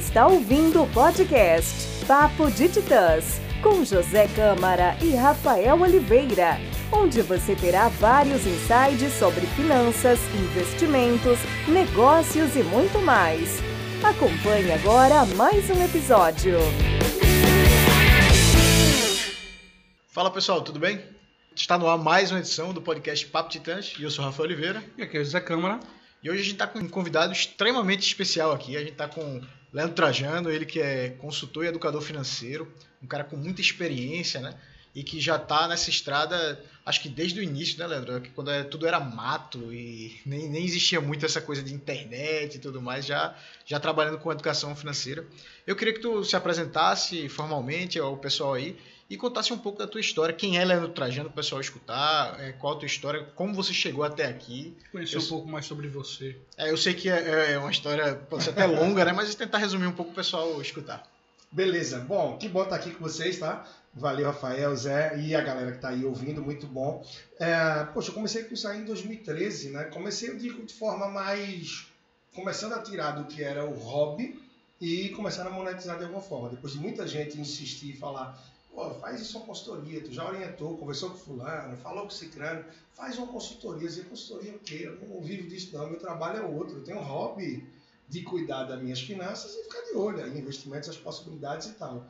está ouvindo o podcast Papo de Titãs, com José Câmara e Rafael Oliveira, onde você terá vários insights sobre finanças, investimentos, negócios e muito mais. Acompanhe agora mais um episódio. Fala pessoal, tudo bem? Está no ar mais uma edição do podcast Papo Titãs e eu sou Rafael Oliveira. E aqui é o José Câmara. E hoje a gente está com um convidado extremamente especial aqui. A gente está com Leandro Trajano, ele que é consultor e educador financeiro, um cara com muita experiência, né? E que já está nessa estrada, acho que desde o início, né, Leandro? Quando é, tudo era mato e nem, nem existia muito essa coisa de internet e tudo mais, já, já trabalhando com educação financeira. Eu queria que tu se apresentasse formalmente ao pessoal aí e contasse um pouco da tua história, quem é Leandro Trajano, o pessoal escutar, é, qual a tua história, como você chegou até aqui. Conhecer eu, um pouco mais sobre você. É, eu sei que é, é, uma história, pode ser até longa, né? Mas tentar resumir um pouco o pessoal escutar. Beleza. Bom, que bom estar aqui com vocês, tá? Valeu, Rafael, Zé e a galera que está aí ouvindo, muito bom. É, poxa, eu comecei com isso aí em 2013, né? Comecei, eu digo, de forma mais... Começando a tirar do que era o hobby e começando a monetizar de alguma forma. Depois de muita gente insistir e falar Pô, faz isso uma consultoria, tu já orientou, conversou com fulano, falou com ciclano, faz uma consultoria. Dizer, consultoria o quê? Eu não vivo disso não, meu trabalho é outro. Eu tenho um hobby de cuidar das minhas finanças e ficar de olho em investimentos, as possibilidades e tal.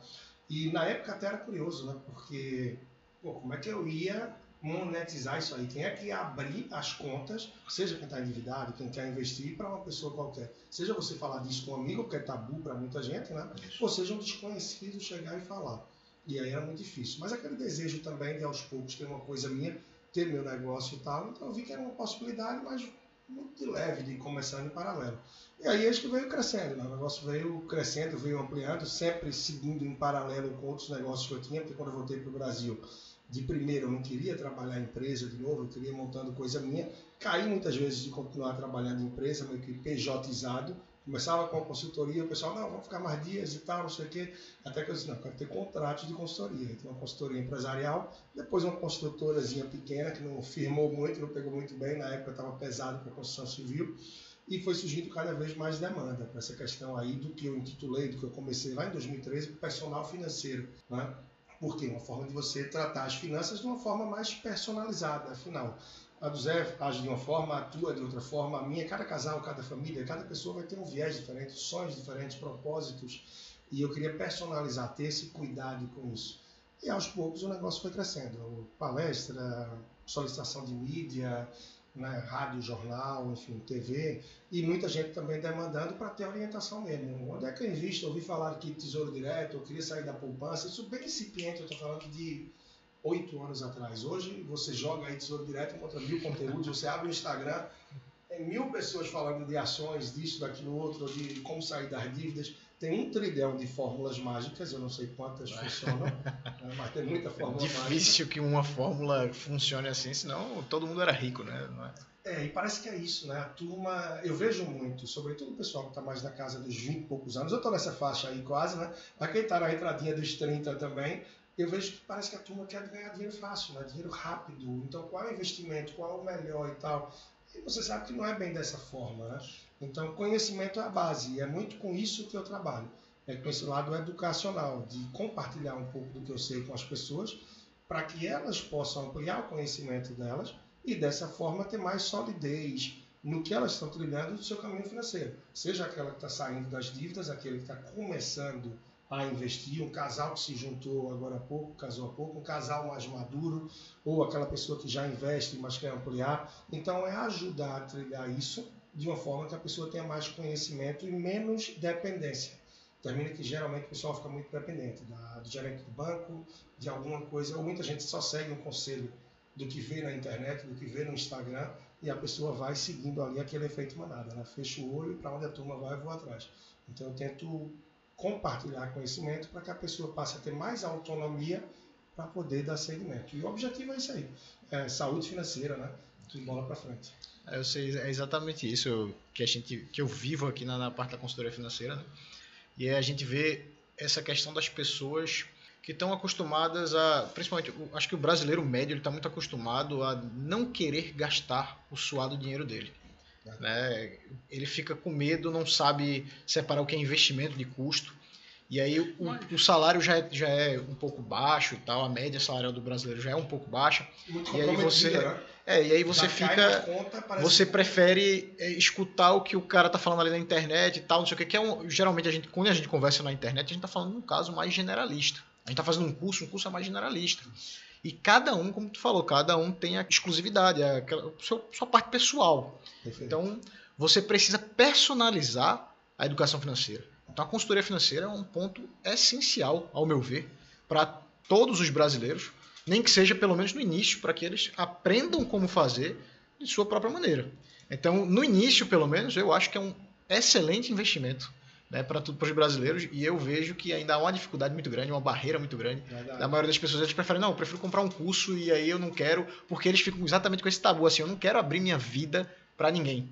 E na época até era curioso, né? Porque, pô, como é que eu ia monetizar isso aí? Quem é que ia abrir as contas, seja quem está endividado, quem quer investir, para uma pessoa qualquer? Seja você falar disso com um amigo, que é tabu para muita gente, né? Ou seja um desconhecido chegar e falar. E aí era muito difícil. Mas aquele desejo também de aos poucos ter uma coisa minha, ter meu negócio e tal, então eu vi que era uma possibilidade, mas muito de leve de começar em paralelo. E aí acho que veio crescendo, né? o negócio veio crescendo, veio ampliando, sempre seguindo em paralelo com outros negócios que eu tinha, porque quando eu voltei para o Brasil, de primeiro eu não queria trabalhar em empresa de novo, eu queria montando coisa minha. Caí muitas vezes de continuar trabalhando em empresa, meio que PJizado, Começava com a consultoria, o pessoal, não, vamos ficar mais dias e tal, não sei o quê. Até que eu disse, não, quero ter contrato de consultoria. Então, uma consultoria empresarial, depois uma construtorazinha pequena, que não firmou muito, não pegou muito bem, na época estava pesado para a construção civil. E foi surgindo cada vez mais demanda para essa questão aí do que eu intitulei, do que eu comecei lá em 2013, personal financeiro. Né? Porque uma forma de você tratar as finanças de uma forma mais personalizada, afinal a do Zé age de uma forma, atua de outra forma, a minha, cada casal, cada família, cada pessoa vai ter um viés diferente, sonhos diferentes, propósitos. E eu queria personalizar, ter esse cuidado com isso. E aos poucos o negócio foi crescendo. Palestra, solicitação de mídia, né, rádio, jornal, enfim, TV, e muita gente também demandando para ter orientação mesmo. Onde é que eu invisto? Eu ouvi falar que Tesouro Direto, eu queria sair da poupança, isso bem incipiente, eu estou falando de oito anos atrás. Hoje você joga aí Tesouro Direto, encontra mil conteúdos, você abre o Instagram, tem mil pessoas falando de ações, disso, daquilo, outro, de como sair das dívidas. Tem um trilhão de fórmulas mágicas, eu não sei quantas funcionam, né, mas tem muita fórmula Difícil mágica. Difícil que uma fórmula funcione assim, senão todo mundo era rico, né? É? é, e parece que é isso, né? A turma, eu vejo muito, sobretudo o pessoal que está mais na casa dos 20 e poucos anos, eu estou nessa faixa aí quase, né? Para quem está na entradinha dos 30 também, eu vejo que parece que a turma quer ganhar dinheiro fácil, né? dinheiro rápido. Então, qual é o investimento, qual é o melhor e tal. E você sabe que não é bem dessa forma. Né? Então, conhecimento é a base. E é muito com isso que eu trabalho. É com esse lado educacional, de compartilhar um pouco do que eu sei com as pessoas, para que elas possam ampliar o conhecimento delas e dessa forma ter mais solidez no que elas estão trilhando do seu caminho financeiro. Seja aquela que está saindo das dívidas, aquele que está começando a investir, um casal que se juntou agora há pouco, casou há pouco, um casal mais maduro, ou aquela pessoa que já investe, mas quer ampliar. Então, é ajudar a trilhar isso de uma forma que a pessoa tenha mais conhecimento e menos dependência. Termina que geralmente o pessoal fica muito dependente da, do gerente do banco, de alguma coisa, ou muita gente só segue um conselho do que vê na internet, do que vê no Instagram, e a pessoa vai seguindo ali aquele efeito manada, né? Fecha o olho para onde a turma vai, eu vou atrás. Então eu tento compartilhar conhecimento para que a pessoa passe a ter mais autonomia para poder dar seguimento. E o objetivo é isso aí, é saúde financeira, né? De bola para frente. É, eu sei, é exatamente isso que a gente, que eu vivo aqui na, na parte da consultoria financeira, né? E a gente vê essa questão das pessoas que estão acostumadas a, principalmente, acho que o brasileiro médio está muito acostumado a não querer gastar o suado dinheiro dele. Né? Ele fica com medo, não sabe separar o que é investimento de custo. E aí o, o salário já é, já é um pouco baixo e tal, a média salarial do brasileiro já é um pouco baixa. Muito E aí você- né? É, e aí você Já fica. conta, Você que- prefere é, escutar o que o cara tá falando ali na internet e tal, não sei o que, que é um, geralmente a gente, quando a gente conversa na internet, a gente tá falando num caso mais generalista. A gente tá fazendo um curso, um curso é mais generalista. E cada um, como tu falou, cada um tem a exclusividade, a, a sua, sua parte pessoal. Perfeito. Então, você precisa personalizar a educação financeira. Então, a consultoria financeira é um ponto essencial, ao meu ver, para todos os brasileiros, nem que seja pelo menos no início, para que eles aprendam como fazer de sua própria maneira. Então, no início, pelo menos, eu acho que é um excelente investimento né, para os brasileiros e eu vejo que ainda há uma dificuldade muito grande, uma barreira muito grande Verdade. da maioria das pessoas, eles preferem, não, eu prefiro comprar um curso e aí eu não quero, porque eles ficam exatamente com esse tabu, assim, eu não quero abrir minha vida para ninguém.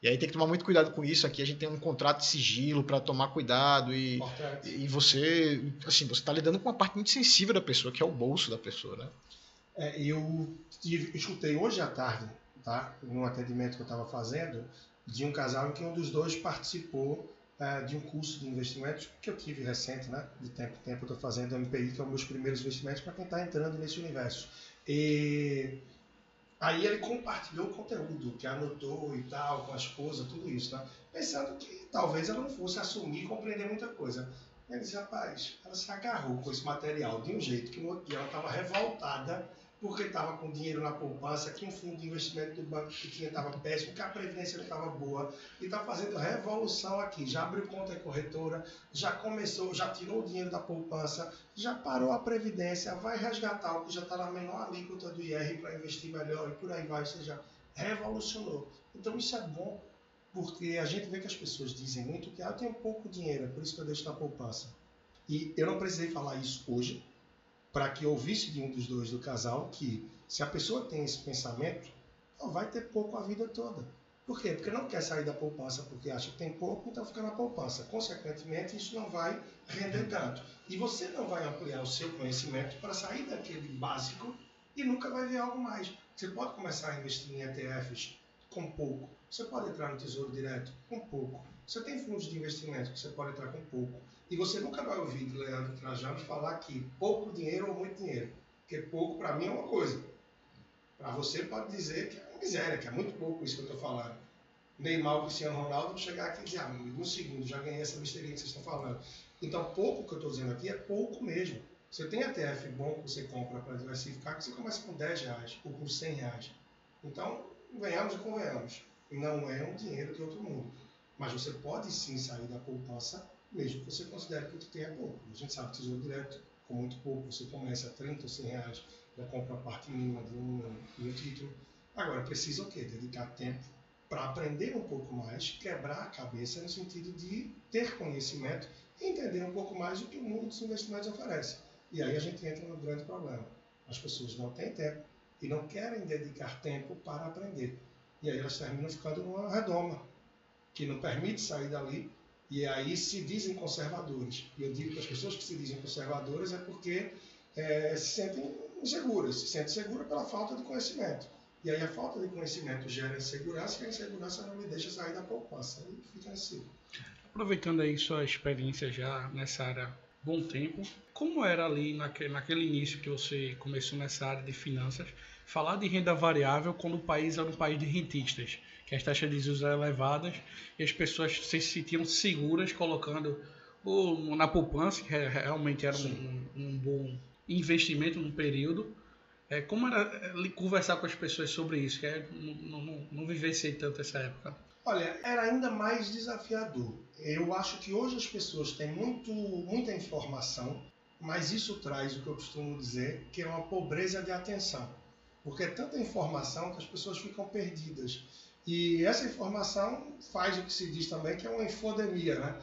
E aí tem que tomar muito cuidado com isso. Aqui a gente tem um contrato de sigilo para tomar cuidado e, Importante. e você, assim, você está lidando com uma parte muito sensível da pessoa, que é o bolso da pessoa, né? É, eu tive, escutei hoje à tarde, tá? Num atendimento que eu estava fazendo, de um casal em que um dos dois participou eh, de um curso de investimentos que eu tive recente, né? De tempo em tempo eu estou fazendo MPI, que é um dos primeiros investimentos para quem está entrando nesse universo. E aí ele compartilhou o conteúdo, que anotou e tal, com a esposa, tudo isso, né? Pensando que talvez ela não fosse assumir e compreender muita coisa. Ele disse, rapaz, ela se agarrou com esse material de um jeito que ela estava revoltada porque estava com dinheiro na poupança, que um fundo de investimento do banco que tinha estava péssimo, que a previdência não estava boa, e está fazendo revolução aqui. Já abriu conta em corretora, já começou, já tirou o dinheiro da poupança, já parou a previdência, vai resgatar o que já está na menor alíquota do IR para investir melhor e por aí vai, ou seja, revolucionou. Então isso é bom, porque a gente vê que as pessoas dizem muito que ah, eu tenho pouco dinheiro, é por isso que eu deixo na poupança. E eu não precisei falar isso hoje, para que ouvisse de um dos dois do casal que se a pessoa tem esse pensamento, ela vai ter pouco a vida toda. Por quê? Porque não quer sair da poupança porque acha que tem pouco, então fica na poupança. Consequentemente, isso não vai render tanto. E você não vai ampliar o seu conhecimento para sair daquele básico e nunca vai ver algo mais. Você pode começar a investir em ETFs com pouco. Você pode entrar no Tesouro Direto com pouco. Você tem fundos de investimento que você pode entrar com pouco. E você nunca vai ouvir de Leandro Trajano falar que pouco dinheiro ou muito dinheiro. Porque pouco para mim é uma coisa. Para você pode dizer que é miséria, que é muito pouco isso que eu estou falando. Neymar Cristiano Ronaldo chegar aqui e dizer, ah, um segundo já ganhei essa besteirinha que vocês estão falando. Então, pouco que eu estou dizendo aqui é pouco mesmo. Você tem ETF bom que você compra para diversificar, que você começa com 10 reais ou com 100 reais. Então, venhamos e convenhamos. Não é um dinheiro de outro mundo. Mas você pode sim sair da poupança, mesmo que você considere que o que tem é pouco. A gente sabe que tesouro direto, com muito pouco, você começa a 30 ou 100 reais, já compra a parte mínima de um, de um título. Agora, precisa o quê? Dedicar tempo para aprender um pouco mais, quebrar a cabeça no sentido de ter conhecimento e entender um pouco mais o que o mundo dos investimentos oferece. E aí a gente entra no grande problema. As pessoas não têm tempo e não querem dedicar tempo para aprender. E aí elas terminam ficando numa redoma, que não permite sair dali, e aí se dizem conservadores. E eu digo que as pessoas que se dizem conservadoras é porque é, se sentem inseguras, se sentem seguras pela falta de conhecimento. E aí a falta de conhecimento gera insegurança, e a insegurança não me deixa sair da poupança. E fica assim. Aproveitando aí sua experiência já nessa área bom tempo, como era ali naque- naquele início que você começou nessa área de finanças, falar de renda variável quando o país era um país de rentistas, que as taxas de juros eram elevadas e as pessoas se sentiam seguras colocando o, na poupança, que re- realmente era um, um bom investimento no período. É, como era é, conversar com as pessoas sobre isso? Que é, não, não, não, não vivenciei tanto essa época. Olha, era ainda mais desafiador. Eu acho que hoje as pessoas têm muito, muita informação, mas isso traz o que eu costumo dizer, que é uma pobreza de atenção. Porque é tanta informação que as pessoas ficam perdidas. E essa informação faz o que se diz também que é uma infodemia, né?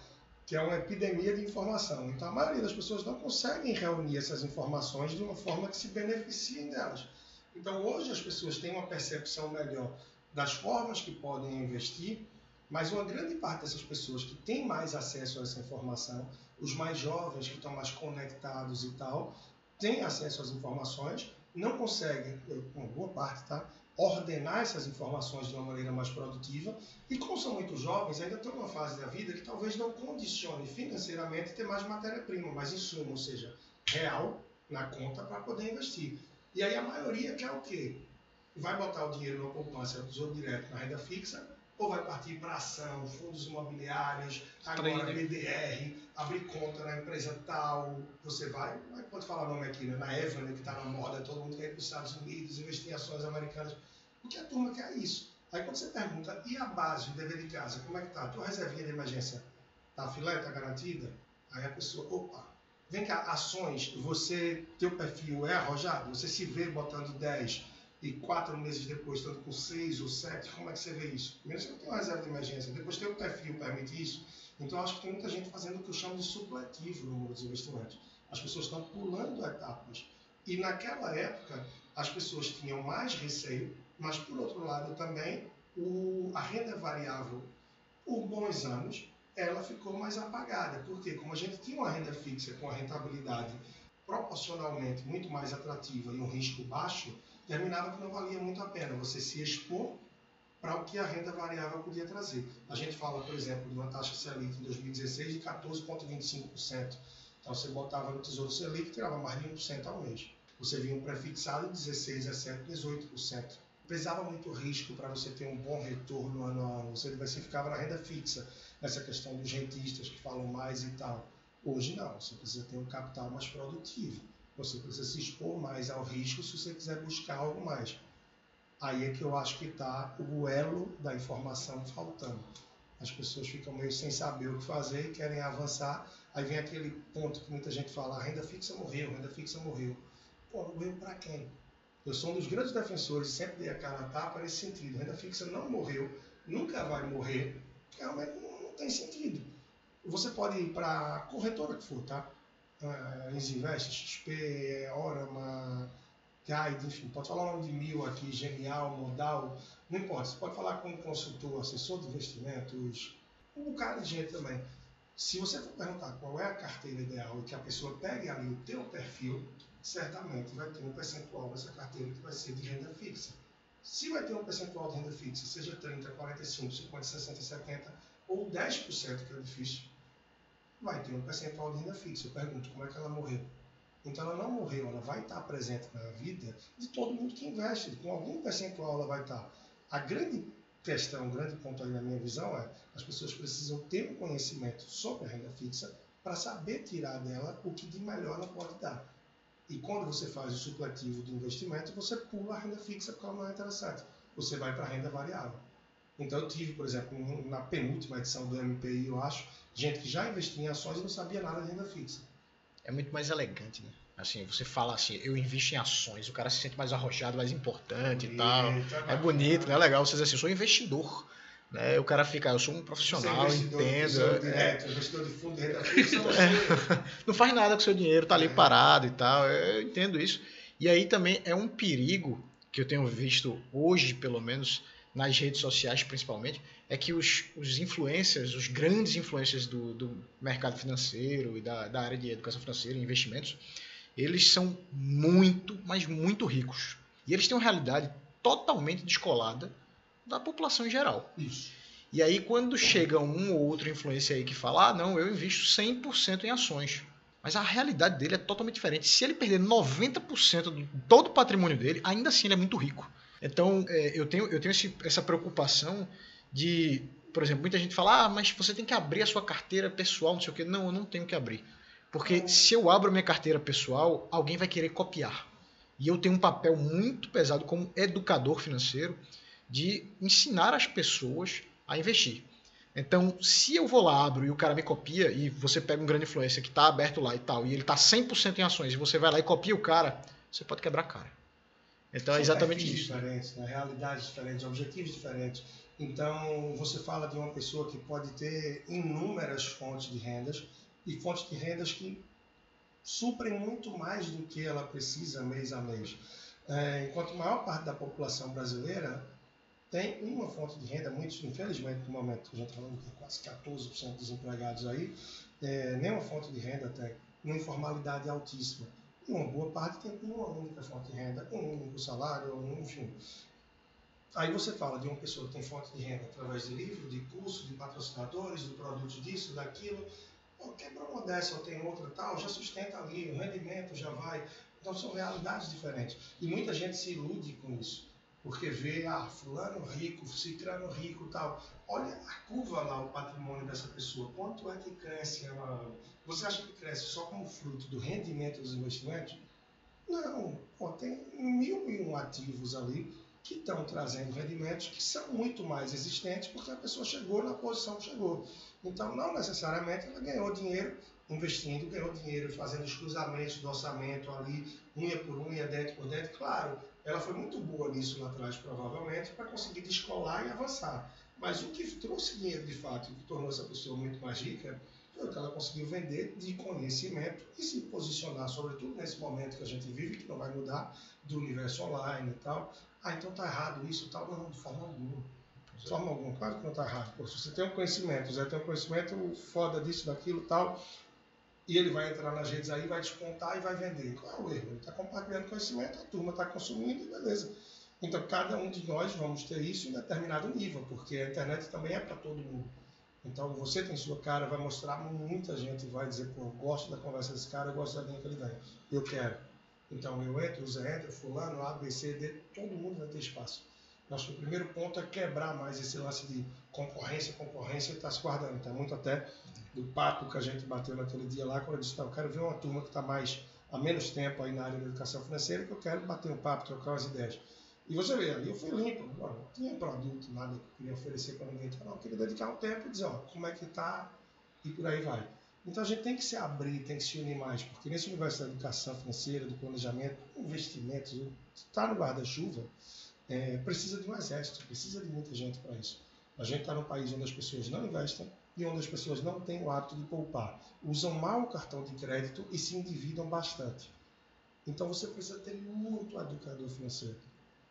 que é uma epidemia de informação. Então a maioria das pessoas não conseguem reunir essas informações de uma forma que se beneficiem delas. Então hoje as pessoas têm uma percepção melhor das formas que podem investir, mas uma grande parte dessas pessoas que têm mais acesso a essa informação, os mais jovens que estão mais conectados e tal, têm acesso às informações, não conseguem, uma boa parte, tá? Ordenar essas informações de uma maneira mais produtiva. E como são muito jovens, ainda estão numa fase da vida que talvez não condicione financeiramente ter mais matéria-prima, mais insumo, ou seja, real na conta para poder investir. E aí a maioria quer o quê? Vai botar o dinheiro na poupança, tesouro direto, na renda fixa, ou vai partir para ação, fundos imobiliários, agora BDR, abrir conta na empresa tal, você vai, pode falar o nome aqui, né? na Evelyn, que está na moda, todo mundo quer ir para os Estados Unidos, investir em ações americanas, porque a turma quer isso. Aí quando você pergunta, e a base, o dever de casa, como é que tá? A tua reservinha de emergência tá filé, tá garantida? Aí a pessoa, opa, vem cá, ações, você, teu perfil é arrojado? Você se vê botando 10 e quatro meses depois estando com 6 ou 7, como é que você vê isso? Primeiro você não tem uma reserva de emergência, depois teu perfil permite isso. Então acho que tem muita gente fazendo o que eu chamo de supletivo no mundo dos investimentos. As pessoas estão pulando etapas. E naquela época, as pessoas tinham mais receio mas, por outro lado, também o, a renda variável, por bons anos, ela ficou mais apagada. Porque, como a gente tinha uma renda fixa com a rentabilidade proporcionalmente muito mais atrativa e um risco baixo, terminava que não valia muito a pena você se expor para o que a renda variável podia trazer. A gente fala, por exemplo, de uma taxa Selic em 2016 de 14,25%. Então você botava no Tesouro Selic e tirava mais de 1% ao mês. Você vinha um prefixado de 16, 17, 18% pesava muito risco para você ter um bom retorno ano a ano. Você diversificava na renda fixa, nessa questão dos rentistas que falam mais e tal. Hoje não, você precisa ter um capital mais produtivo. Você precisa se expor mais ao risco se você quiser buscar algo mais. Aí é que eu acho que está o elo da informação faltando. As pessoas ficam meio sem saber o que fazer, querem avançar. Aí vem aquele ponto que muita gente fala: a renda fixa morreu, renda fixa morreu. Pô, morreu para quem? Eu sou um dos grandes defensores, sempre dei a cara a tapa nesse sentido. Renda fixa não morreu, nunca vai morrer, realmente não, não tem sentido. Você pode ir para a corretora que for, tá? Uh, Invest, XP, Orama, Guide, enfim, pode falar o nome de mil aqui, Genial, Modal, não importa. Você pode falar com um consultor, assessor de investimentos, um bocado de gente também. Se você for perguntar qual é a carteira ideal e que a pessoa pegue ali o teu perfil, certamente vai ter um percentual dessa carteira que vai ser de renda fixa. Se vai ter um percentual de renda fixa, seja 30, 45, 50, 60, 70 ou 10%, que é difícil, vai ter um percentual de renda fixa. Eu pergunto, como é que ela morreu? Então ela não morreu, ela vai estar presente na vida de todo mundo que investe. Com algum percentual ela vai estar. A grande questão, o grande ponto aí na minha visão é as pessoas precisam ter um conhecimento sobre a renda fixa para saber tirar dela o que de melhor ela pode dar. E quando você faz o supletivo do investimento, você pula a renda fixa porque ela não é interessante. Você vai para a renda variável. Então eu tive, por exemplo, na penúltima edição do MPI, eu acho, gente que já investia em ações e não sabia nada de renda fixa. É muito mais elegante, né? Assim, você fala assim, eu invisto em ações, o cara se sente mais arrojado, mais importante e tal. É, é bonito, né? É legal. Você diz assim, eu sou investidor. Né? O cara fica, eu sou um profissional, é entendo. É, direto, investidor de fundo de renda fixa, é, não faz nada com o seu dinheiro, tá ali parado e tal. Eu entendo isso. E aí também é um perigo que eu tenho visto hoje, pelo menos, nas redes sociais principalmente, é que os, os influencers, os grandes influencers do, do mercado financeiro e da, da área de educação financeira e investimentos, eles são muito, mas muito ricos. E eles têm uma realidade totalmente descolada da população em geral. Isso. E aí, quando chega um ou outro influencer aí que fala, ah, não, eu invisto 100% em ações. Mas a realidade dele é totalmente diferente. Se ele perder 90% de todo o patrimônio dele, ainda assim ele é muito rico. Então, é, eu tenho, eu tenho esse, essa preocupação de, por exemplo, muita gente fala, ah, mas você tem que abrir a sua carteira pessoal, não sei o quê. Não, eu não tenho que abrir. Porque se eu abro minha carteira pessoal, alguém vai querer copiar. E eu tenho um papel muito pesado como educador financeiro de ensinar as pessoas a investir. Então, se eu vou lá, abro e o cara me copia, e você pega um grande influência que está aberto lá e tal, e ele está 100% em ações, e você vai lá e copia o cara, você pode quebrar a cara. Então, é é exatamente isso. diferentes, né? realidades diferentes, objetivos diferentes. Então, você fala de uma pessoa que pode ter inúmeras fontes de rendas, e fontes de rendas que suprem muito mais do que ela precisa mês a mês. É, enquanto a maior parte da população brasileira tem uma fonte de renda, muitos, infelizmente, no momento, a gente falando de quase 14% dos empregados aí, é, nenhuma fonte de renda tem, uma informalidade altíssima. Uma boa parte tem uma única fonte de renda, um único salário, enfim. Aí você fala de uma pessoa que tem fonte de renda através de livro, de curso, de patrocinadores, do produto disso, daquilo. Quebrou uma dessa ou tem outra tal, já sustenta ali, o rendimento já vai. Então são realidades diferentes. E muita gente se ilude com isso. Porque vê, ah, fulano rico, ciclano rico tal. Olha a curva lá, o patrimônio dessa pessoa. Quanto é que cresce ela? Você acha que cresce só como fruto do rendimento dos investimentos? Não. Pô, tem mil e um ativos ali que estão trazendo rendimentos que são muito mais existentes porque a pessoa chegou na posição que chegou. Então, não necessariamente ela ganhou dinheiro investindo, ganhou dinheiro fazendo os cruzamentos do orçamento ali, unha por unha, dente por dente. Claro, ela foi muito boa nisso lá atrás, provavelmente, para conseguir descolar e avançar. Mas o que trouxe dinheiro de fato, o que tornou essa pessoa muito mais rica, foi o que ela conseguiu vender de conhecimento e se posicionar, sobretudo nesse momento que a gente vive, que não vai mudar, do universo online e tal. Ah, então tá errado isso e tal. Não, de forma alguma. De forma alguma. Claro que não tá errado. Pô, se você tem um conhecimento, você tem um conhecimento foda disso, daquilo e tal, e ele vai entrar nas redes aí, vai descontar e vai vender. Qual é o erro? Ele está compartilhando conhecimento, a turma está consumindo e beleza. Então, cada um de nós vamos ter isso em determinado nível, porque a internet também é para todo mundo. Então, você tem sua cara, vai mostrar, muita gente vai dizer, pô, eu gosto da conversa desse cara, eu gosto da linha que ele dá. Eu quero. Então, eu entro, o Zé entra, fulano, A, B, C, D, todo mundo vai ter espaço. Nosso primeiro ponto é quebrar mais esse lance de concorrência, concorrência, está se guardando. Está muito até do papo que a gente bateu naquele dia lá, quando eu disse, eu quero ver uma turma que está mais há menos tempo aí na área da educação financeira, que eu quero bater um papo, trocar umas ideias. E você vê, ali eu fui limpo, não tinha produto, nada que eu queria oferecer para ninguém. Então, não, eu queria dedicar um tempo e dizer, ó, como é que está e por aí vai. Então a gente tem que se abrir, tem que se unir mais, porque nesse universo da educação financeira, do planejamento, investimentos, está no guarda-chuva, é, precisa de um exército, precisa de muita gente para isso. A gente está num país onde as pessoas não investem e onde as pessoas não têm o hábito de poupar. Usam mal o cartão de crédito e se endividam bastante. Então você precisa ter muito educador financeiro,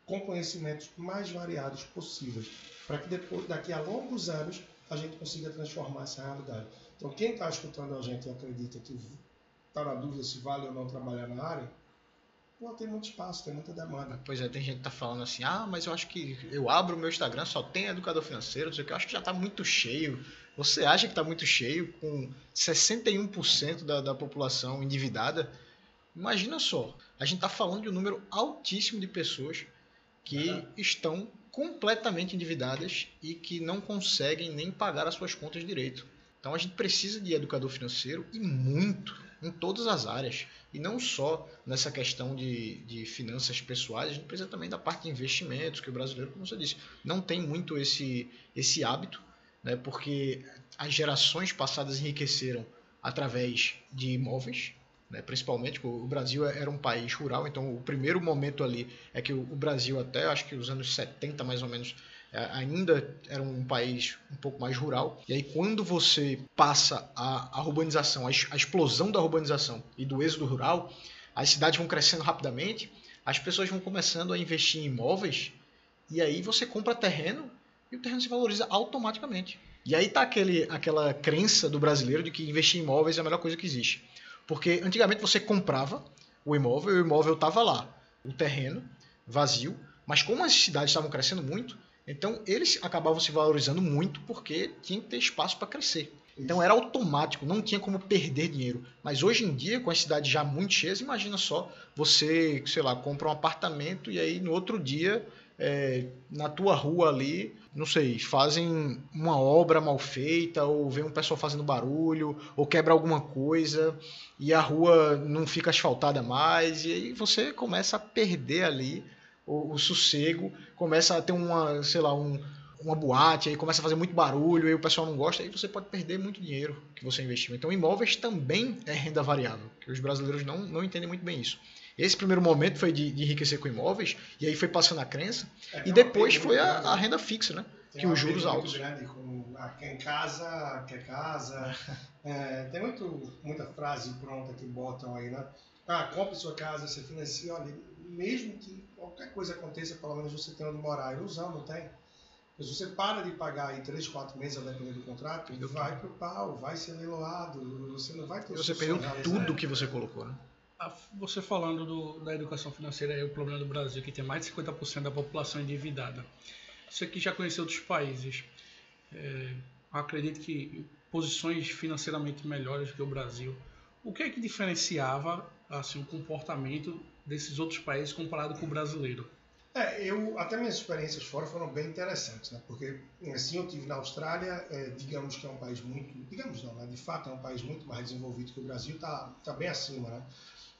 com conhecimentos mais variados possíveis, para que depois, daqui a longos anos a gente consiga transformar essa realidade. Então quem está escutando a gente e acredita que está na dúvida se vale ou não trabalhar na área, Pô, tem muito espaço, tem muita demanda. Pois é, tem gente que tá falando assim, ah, mas eu acho que eu abro o meu Instagram, só tem educador financeiro, não sei o que, eu acho que já tá muito cheio. Você acha que tá muito cheio, com 61% da, da população endividada? Imagina só, a gente tá falando de um número altíssimo de pessoas que uhum. estão completamente endividadas e que não conseguem nem pagar as suas contas direito. Então a gente precisa de educador financeiro e muito em todas as áreas. E não só nessa questão de, de finanças pessoais, a gente precisa também da parte de investimentos, que o brasileiro, como você disse, não tem muito esse, esse hábito, né, porque as gerações passadas enriqueceram através de imóveis, né, principalmente, o Brasil era um país rural, então o primeiro momento ali é que o Brasil, até acho que os anos 70 mais ou menos, é, ainda era um país um pouco mais rural. E aí, quando você passa a, a urbanização, a, a explosão da urbanização e do êxodo rural, as cidades vão crescendo rapidamente, as pessoas vão começando a investir em imóveis, e aí você compra terreno e o terreno se valoriza automaticamente. E aí tá aquele, aquela crença do brasileiro de que investir em imóveis é a melhor coisa que existe. Porque antigamente você comprava o imóvel e o imóvel estava lá, o terreno vazio, mas como as cidades estavam crescendo muito, então eles acabavam se valorizando muito porque tinha que ter espaço para crescer. Então era automático, não tinha como perder dinheiro. Mas hoje em dia, com as cidades já muito cheias, imagina só, você, sei lá, compra um apartamento e aí no outro dia, é, na tua rua ali, não sei, fazem uma obra mal feita, ou vem um pessoal fazendo barulho, ou quebra alguma coisa, e a rua não fica asfaltada mais, e aí você começa a perder ali o, o sossego, começa a ter uma, sei lá, um, uma boate, aí começa a fazer muito barulho, aí o pessoal não gosta, aí você pode perder muito dinheiro que você investiu. Então, imóveis também é renda variável, que os brasileiros não, não entendem muito bem isso. Esse primeiro momento foi de, de enriquecer com imóveis, e aí foi passando a crença, é, e depois foi a, a, renda fixa, né? Tem que os juros altos. Grande, como, ah, quem casa, quer casa. é, tem muito, muita frase pronta que botam aí, né? Ah, compre sua casa, você financia, olha, mesmo que qualquer coisa aconteça, pelo menos você tem onde morar. Ilusão, não tem? Mas você para de pagar aí 3, 4 meses, a depender do contrato, e vai pro pau, vai ser leiloado, você não vai ter Você perdeu tudo que você colocou, né? Você falando do, da educação financeira é o problema do Brasil, que tem mais de 50% da população endividada. Você que já conheceu outros países, é, acredito que posições financeiramente melhores que o Brasil. O que é que diferenciava assim, o comportamento desses outros países comparado com o brasileiro? É, eu até minhas experiências fora foram bem interessantes, né? Porque assim eu tive na Austrália, é, digamos que é um país muito, digamos não, né? De fato é um país muito mais desenvolvido que o Brasil, tá, tá bem acima, né?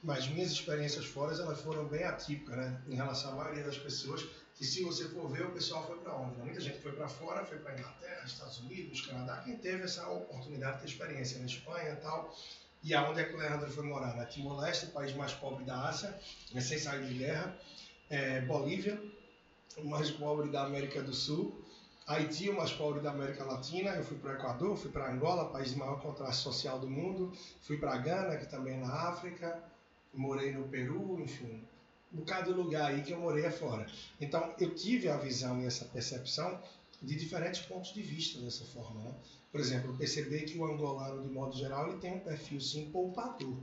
Mas minhas experiências fora elas foram bem atípicas, né? Em relação à maioria das pessoas que se você for ver o pessoal foi para onde? Né? Muita gente foi para fora, foi para Inglaterra, Estados Unidos, Canadá. Quem teve essa oportunidade de ter experiência na Espanha, tal. E aonde é que o Leandro foi morar? Na Timor-Leste, o país mais pobre da Ásia, recém saído de guerra é, Bolívia, o mais pobre da América do Sul, Haiti, o mais pobre da América Latina. Eu fui para o Equador, fui para Angola, país de maior contraste social do mundo, fui para Gana, que também é na África, morei no Peru, enfim, um bocado de lugar aí que eu morei afora. Então, eu tive a visão e essa percepção de diferentes pontos de vista dessa forma. Né? Por exemplo, perceber que o angolano, de modo geral, ele tem um perfil sim poupador.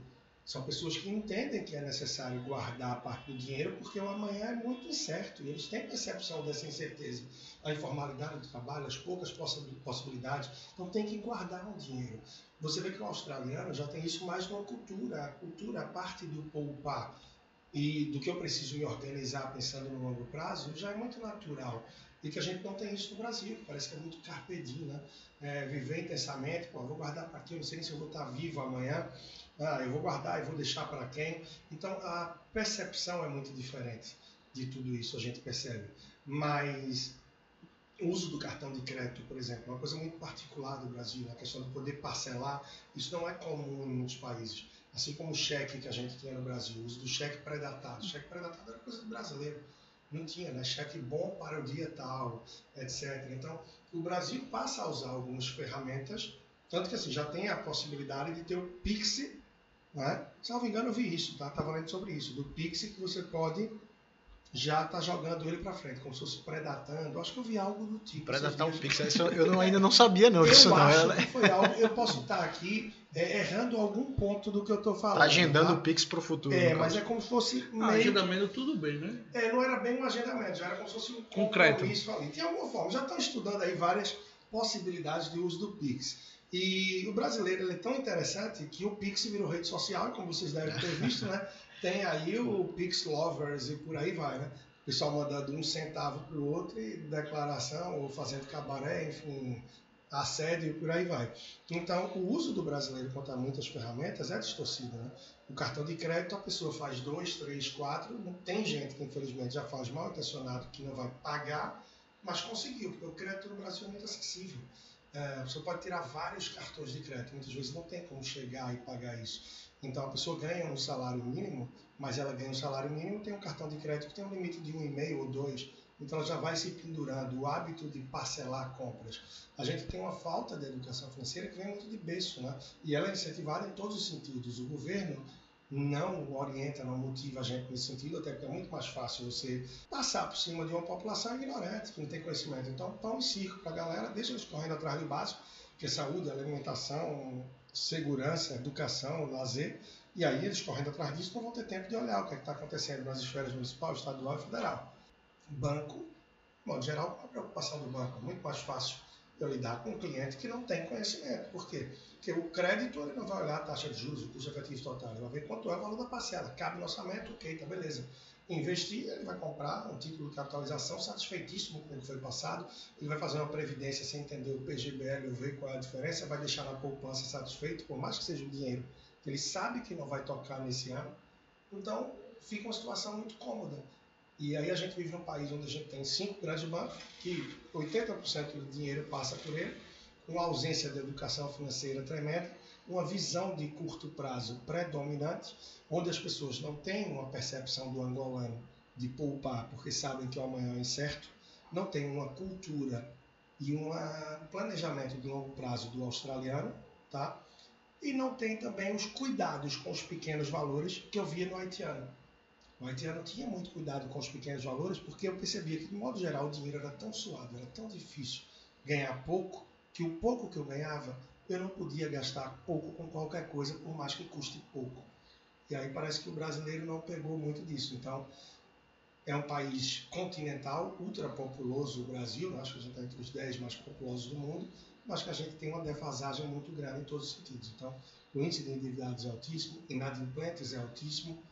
São pessoas que entendem que é necessário guardar parte do dinheiro porque o amanhã é muito incerto e eles têm percepção dessa incerteza. A informalidade do trabalho, as poucas possibilidades, então tem que guardar o dinheiro. Você vê que o australiano já tem isso mais numa cultura, a cultura, a parte do poupar e do que eu preciso me organizar pensando no longo prazo já é muito natural. E que a gente não tem isso no Brasil, parece que é muito carpedinho, né? É, viver intensamente, pô, vou guardar para quê? Eu não sei nem se eu vou estar vivo amanhã ah, eu vou guardar, eu vou deixar para quem. Então a percepção é muito diferente de tudo isso, a gente percebe. Mas o uso do cartão de crédito, por exemplo, é uma coisa muito particular do Brasil, a questão de poder parcelar, isso não é comum em muitos países. Assim como o cheque que a gente tinha no Brasil, o uso do cheque pré-datado. O cheque pré-datado era coisa do brasileiro. Não tinha, né? Cheque bom para o dia tal, etc. Então, o Brasil passa a usar algumas ferramentas, tanto que assim, já tem a possibilidade de ter o Pix né? Salvo engano, eu vi isso, tá? Estava lendo sobre isso, do Pix que você pode já tá jogando ele para frente, como se fosse predatando. Acho que eu vi algo do tipo. Predatar o Pix, isso eu não, ainda não sabia não disso não. Acho que foi algo, eu posso estar aqui é, errando algum ponto do que eu estou falando. Tá agendando tá? o Pix para o futuro. É, mas é como se fosse ah, meio... agendamento tudo bem, né? É, não era bem um agendamento, já era como se fosse um concreto ali. Tem alguma forma, já estão estudando aí várias possibilidades de uso do Pix. E o brasileiro ele é tão interessante que o Pix virou rede social, como vocês devem ter visto, né? Tem aí o Pix Lovers e por aí vai, né? O pessoal mandando um centavo para o outro e declaração, ou fazendo cabaré, enfim, assédio e por aí vai. Então, o uso do brasileiro contra muitas ferramentas é distorcido, né? O cartão de crédito, a pessoa faz dois, três, quatro. Tem gente que, infelizmente, já faz mal intencionado que não vai pagar, mas conseguiu, porque o crédito no Brasil é muito acessível. É, você pode tirar vários cartões de crédito, muitas vezes não tem como chegar e pagar isso. Então a pessoa ganha um salário mínimo, mas ela ganha um salário mínimo tem um cartão de crédito que tem um limite de um e meio ou dois. Então ela já vai se pendurando o hábito de parcelar compras. A gente tem uma falta de educação financeira que vem muito de berço, né? E ela é incentivada em todos os sentidos. O governo não orienta, não motiva a gente nesse sentido, até porque é muito mais fácil você passar por cima de uma população ignorante, que não tem conhecimento. Então, pão e circo para a galera, deixa eles correndo atrás do básico, que é saúde, alimentação, segurança, educação, lazer, e aí eles correndo atrás disso não vão ter tempo de olhar o que é está acontecendo nas esferas municipal, estadual e federal. Banco, de modo geral, a preocupação do banco é muito mais fácil eu lidar com um cliente que não tem conhecimento. Por quê? Porque o crédito ele não vai olhar a taxa de juros, o custo efetivo total, ele vai ver quanto é o valor da parcela. Cabe no orçamento, ok, tá beleza. Investir, ele vai comprar um título de capitalização satisfeitíssimo com o que foi passado, ele vai fazer uma previdência sem entender o PGBL, ver qual é a diferença, vai deixar na poupança satisfeito, por mais que seja o dinheiro ele sabe que não vai tocar nesse ano. Então, fica uma situação muito cômoda. E aí a gente vive num país onde a gente tem cinco grandes bancos, que 80% do dinheiro passa por ele, uma ausência de educação financeira tremenda, uma visão de curto prazo predominante, onde as pessoas não têm uma percepção do angolano de poupar, porque sabem que o amanhã é incerto, não tem uma cultura e um planejamento de longo prazo do australiano, tá? E não tem também os cuidados com os pequenos valores que eu via no haitiano. O haitiano tinha muito cuidado com os pequenos valores porque eu percebia que, de modo geral, o dinheiro era tão suado, era tão difícil ganhar pouco, que o pouco que eu ganhava, eu não podia gastar pouco com qualquer coisa, por mais que custe pouco. E aí parece que o brasileiro não pegou muito disso. Então, é um país continental, ultrapopuloso o Brasil, acho que a gente está entre os 10 mais populosos do mundo, mas que a gente tem uma defasagem muito grande em todos os sentidos. Então, o índice de endividados é altíssimo, inadimplentes é altíssimo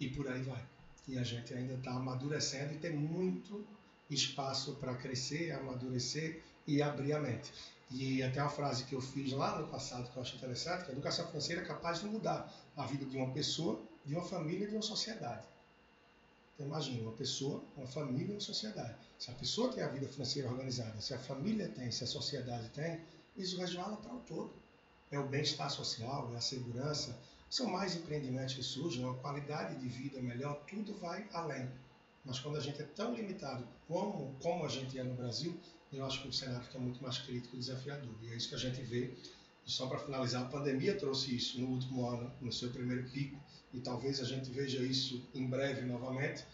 e por aí vai. E a gente ainda está amadurecendo e tem muito espaço para crescer, amadurecer e abrir a mente. E até uma frase que eu fiz lá no passado que eu acho interessante, que a educação financeira é capaz de mudar a vida de uma pessoa, de uma família de uma sociedade. Então imagine, uma pessoa, uma família e uma sociedade. Se a pessoa tem a vida financeira organizada, se a família tem, se a sociedade tem, isso resvala para o todo. É o bem-estar social, é a segurança, são mais empreendimentos que surgem, uma qualidade de vida melhor, tudo vai além. Mas quando a gente é tão limitado como, como a gente é no Brasil, eu acho que o cenário fica muito mais crítico e desafiador. E é isso que a gente vê. E só para finalizar, a pandemia trouxe isso no último ano, no seu primeiro pico, e talvez a gente veja isso em breve novamente,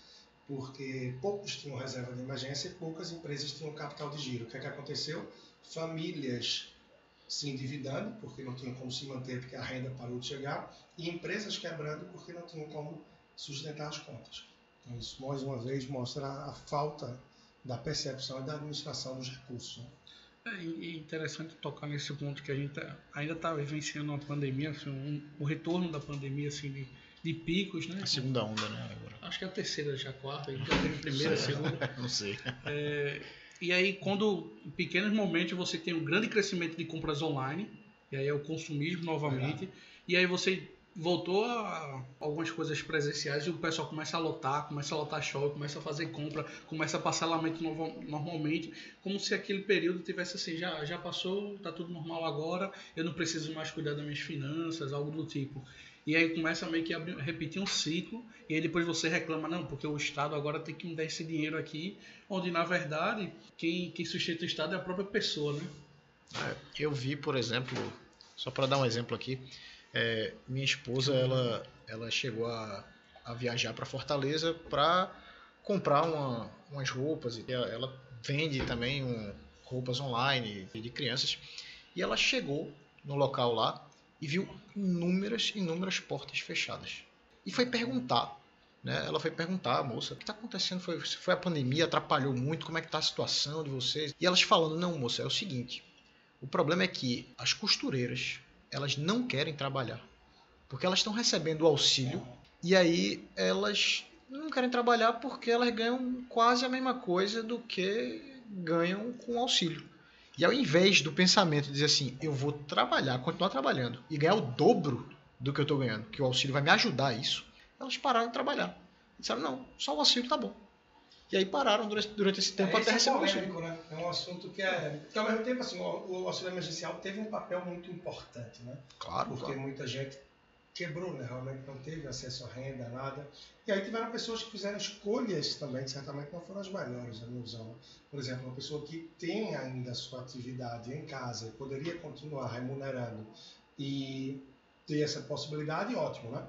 porque poucos tinham reserva de emergência e poucas empresas tinham capital de giro. O que é que aconteceu? Famílias se endividando, porque não tinham como se manter, porque a renda parou de chegar, e empresas quebrando, porque não tinham como sustentar as contas. Então, isso mais uma vez mostra a falta da percepção e da administração dos recursos. Né? É interessante tocar nesse ponto que a gente ainda está vivenciando uma pandemia, assim, um, o retorno da pandemia assim, de, de picos, né? A segunda onda, né? Agora. Acho que é a terceira, já a quarta, teve a primeira, a segunda. Não sei. É, e aí, quando em pequenos momentos você tem um grande crescimento de compras online, e aí é o consumismo novamente, é e aí você voltou a algumas coisas presenciais e o pessoal começa a lotar, começa a lotar show, começa a fazer compra, começa a parcelamento normalmente, como se aquele período tivesse assim, já, já passou, tá tudo normal agora, eu não preciso mais cuidar das minhas finanças, algo do tipo. E aí começa meio que a repetir um ciclo, e aí depois você reclama, não, porque o Estado agora tem que me dar esse dinheiro aqui, onde na verdade quem, quem sustenta o Estado é a própria pessoa, né? É, eu vi, por exemplo, só para dar um exemplo aqui, é, minha esposa ela, ela chegou a, a viajar para Fortaleza para comprar uma, umas roupas. E ela vende também um, roupas online de crianças. E ela chegou no local lá e viu inúmeras, inúmeras portas fechadas. E foi perguntar, né? Ela foi perguntar, moça, o que está acontecendo? Foi, foi a pandemia, atrapalhou muito, como é que está a situação de vocês? E elas falando, não, moça, é o seguinte, o problema é que as costureiras, elas não querem trabalhar. Porque elas estão recebendo o auxílio e aí elas não querem trabalhar porque elas ganham quase a mesma coisa do que ganham com o auxílio. E ao invés do pensamento de dizer assim, eu vou trabalhar, continuar trabalhando e ganhar o dobro do que eu estou ganhando, que o auxílio vai me ajudar a isso, elas pararam de trabalhar. Disseram, não, só o auxílio tá bom. E aí pararam durante, durante esse tempo é, até receber o auxílio. Né? É um assunto que é. Que ao mesmo tempo, assim, o, o auxílio emergencial teve um papel muito importante, né? Claro. Porque claro. muita gente quebrou, né? Realmente não teve acesso à renda, nada. E aí tiveram pessoas que fizeram escolhas também, que certamente não foram as melhores, na minha visão. Por exemplo, uma pessoa que tem ainda a sua atividade em casa e poderia continuar remunerando e ter essa possibilidade, ótimo, né?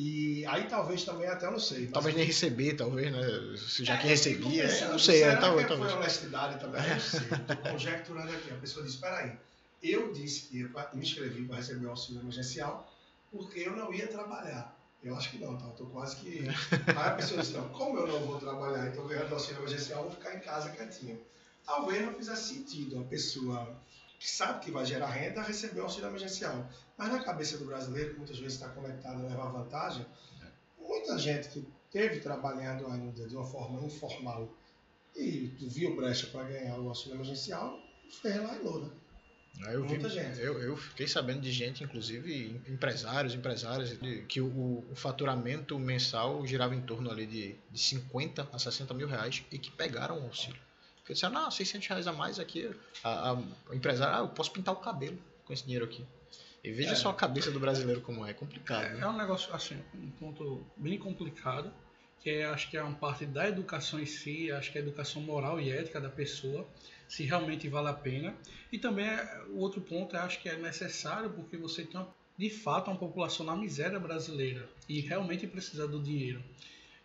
E aí talvez também, até não sei. Talvez nem receber, talvez, né? Se já é, que recebia, pensando, não sei, é, talvez. que talvez. foi honestidade também? Eu não sei. Estou conjecturando aqui. A pessoa disse, espera aí, eu disse que eu me inscrevi para receber o auxílio emergencial porque eu não ia trabalhar. Eu acho que não, tá? Eu tô quase que. Aí a pessoa disse, não, como eu não vou trabalhar, então ganhando auxílio emergencial, eu vou ficar em casa quietinho. Talvez não fizesse sentido a pessoa que sabe que vai gerar renda receber o auxílio emergencial. Mas na cabeça do brasileiro, que muitas vezes está conectado a levar vantagem, muita gente que teve trabalhando ainda de uma forma informal e viu brecha para ganhar o auxílio emergencial, fez lá e loura. Eu, vi, Muita gente. Eu, eu fiquei sabendo de gente, inclusive empresários, empresárias, de- que o, o faturamento mensal girava em torno ali de, de 50 a 60 mil reais e que pegaram o auxílio. Porque disseram, não, 600 reais a mais aqui, a, a, o empresário, ah, eu posso pintar o cabelo com esse dinheiro aqui. E veja É. só a cabeça do brasileiro como é, é complicado. É, né? é um negócio, assim, um ponto bem complicado, que é, acho que é uma parte da educação em si, acho que é a educação moral e ética da pessoa, se realmente vale a pena. E também o outro ponto, eu acho que é necessário porque você tem, uma- de fato, uma população na miséria brasileira e realmente precisa do dinheiro.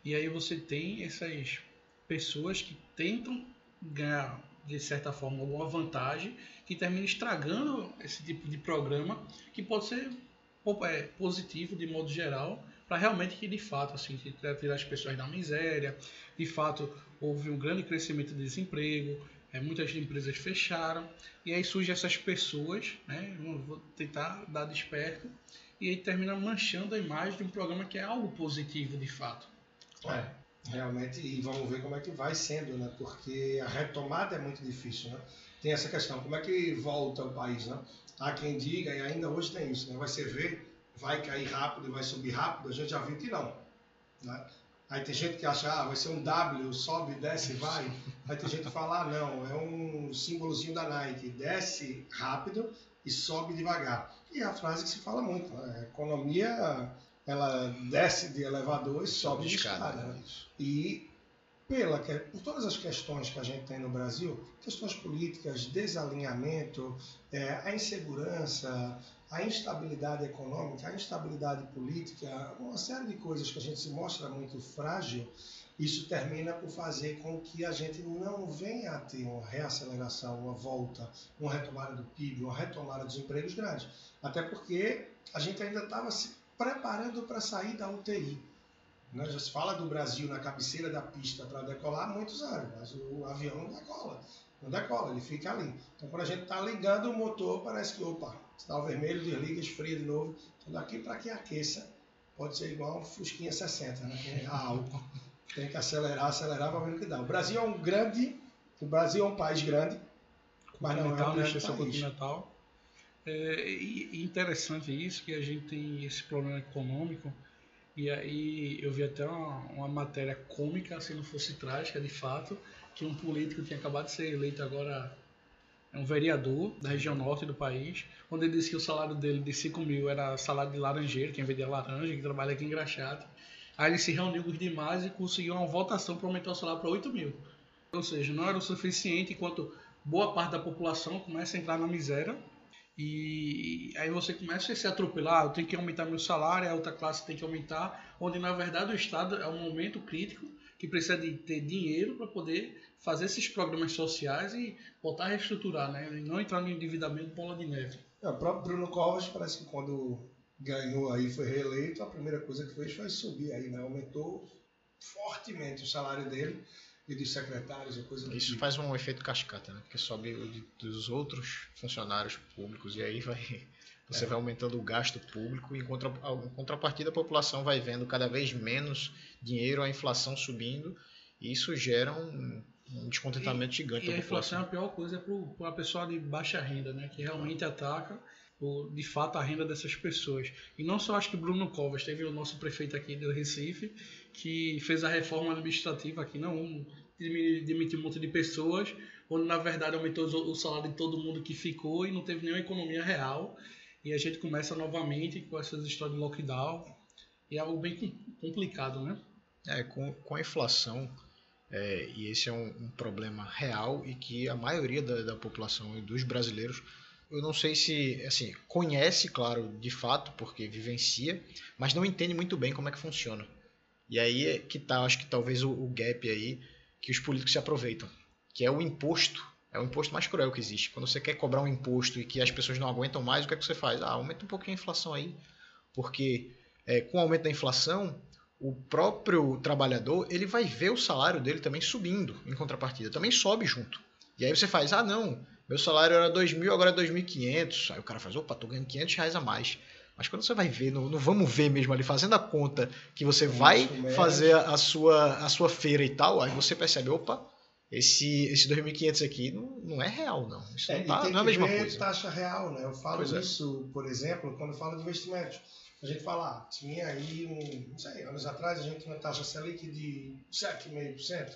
E aí você tem essas pessoas que tentam ganhar, de certa forma, alguma vantagem que termina estragando esse tipo de programa que pode ser é, positivo de modo geral para para realmente que de fato assim tirar as pessoas da miséria, de fato houve um grande crescimento de desemprego, é, muitas empresas fecharam e aí surgem essas pessoas, né? Vou tentar dar desperto e aí termina manchando a imagem de um programa que é algo positivo de fato. É, realmente, e vamos ver como é que vai sendo, né? Porque a retomada é muito difícil, né? Tem essa questão, como é que volta o país, né? Há quem diga, e ainda hoje tem isso, né? Vai ser ver, vai cair rápido vai subir rápido, a gente já viu que não. Né? Aí tem gente que acha, ah, vai ser um W, sobe, desce, vai. Aí tem gente que fala, ah, não, é um símbolozinho da Nike, desce rápido e sobe devagar. E é a frase que se fala muito, né? a economia, ela desce de elevador e sobe de escada. Né? E pela, por todas as questões que a gente tem no Brasil, questões políticas, desalinhamento, é, a insegurança, a instabilidade econômica, a instabilidade política, uma série de coisas que a gente se mostra muito frágil, isso termina por fazer com que a gente não venha a ter uma reaceleração, uma volta, uma retomada do PIB, uma retomada dos empregos grandes. Até porque a gente ainda estava se preparando para sair da UTI. Né? Já se fala do Brasil na cabeceira da pista para decolar há muitos anos, mas o avião não decola. Não decola, ele fica ali. Então, quando a gente está ligando o motor, parece que, opa, sinal vermelho, desliga, esfria de novo. Então, daqui para que aqueça, pode ser igual um Fusquinha 60, né? Que é a álcool. Tem que acelerar, acelerar para ver o que dá. O Brasil é um grande, o Brasil é um país grande, mas não é um grande país. continental. É interessante isso, que a gente tem esse problema econômico, e aí eu vi até uma, uma matéria cômica, se não fosse trágica de fato, que um político tinha acabado de ser eleito agora é um vereador da região norte do país, onde ele disse que o salário dele de 5 mil era salário de laranjeiro, quem vendia laranja, que trabalha aqui em Graxate. Aí ele se reuniu com os demais e conseguiu uma votação para aumentar o salário para 8 mil. Ou seja, não era o suficiente enquanto boa parte da população começa a entrar na miséria e aí você começa a se atropelar, ah, eu tenho que aumentar meu salário, a outra classe tem que aumentar, onde na verdade o Estado é um momento crítico que precisa de ter dinheiro para poder fazer esses programas sociais e voltar a reestruturar, né? E não entrar no endividamento bola de neve. É, o próprio Bruno Covas parece que quando ganhou aí, foi reeleito, a primeira coisa que fez foi subir aí, né? Aumentou fortemente o salário dele e dos secretários e coisa Isso tipo. faz um efeito cascata, né? Porque sobe o de, dos outros funcionários públicos e aí vai você é. vai aumentando o gasto público e em, contra, em contrapartida a população vai vendo cada vez menos dinheiro, a inflação subindo, e isso gera um, um descontentamento e, gigante. E a inflação é a pior coisa para a pessoa de baixa renda, né? que realmente ataca de fato a renda dessas pessoas. E não só acho que Bruno Covas, teve o nosso prefeito aqui do Recife, que fez a reforma administrativa aqui, não demitiu um monte de pessoas, onde na verdade aumentou o salário de todo mundo que ficou e não teve nenhuma economia real. E a gente começa novamente com essas histórias de lockdown. E é algo bem complicado, né? É, com, com a inflação, é, e esse é um, um, problema real e que a maioria da, da população e dos brasileiros, eu não sei se, assim, conhece, claro, de fato, porque vivencia, mas não entende muito bem como é que funciona. E aí é que tá, acho que talvez o, o gap aí que os políticos se aproveitam, que é o imposto é o imposto mais cruel que existe. Quando você quer cobrar um imposto e que as pessoas não aguentam mais, o que é que você faz? Ah, aumenta um pouquinho a inflação aí. Porque é, com o aumento da inflação, o próprio trabalhador ele vai ver o salário dele também subindo em contrapartida. Também sobe junto. E aí você faz, ah, não, meu salário era 2 mil, agora é 2.500. Aí o cara faz, opa, tô ganhando 500 reais a mais. Mas quando você vai ver, no, no vamos ver mesmo ali, fazendo a conta que você vai fazer a sua, a sua feira e tal, aí você percebe, opa, esse, esse 2.500 aqui não, não é real, não. Isso é, não, tá, não é a mesma coisa. taxa real, né? Eu falo pois é. isso, é. por exemplo, quando eu falo de investimentos. A gente fala, ah, tinha aí, um, não sei, anos atrás a gente tinha uma taxa Selic de 7,5%.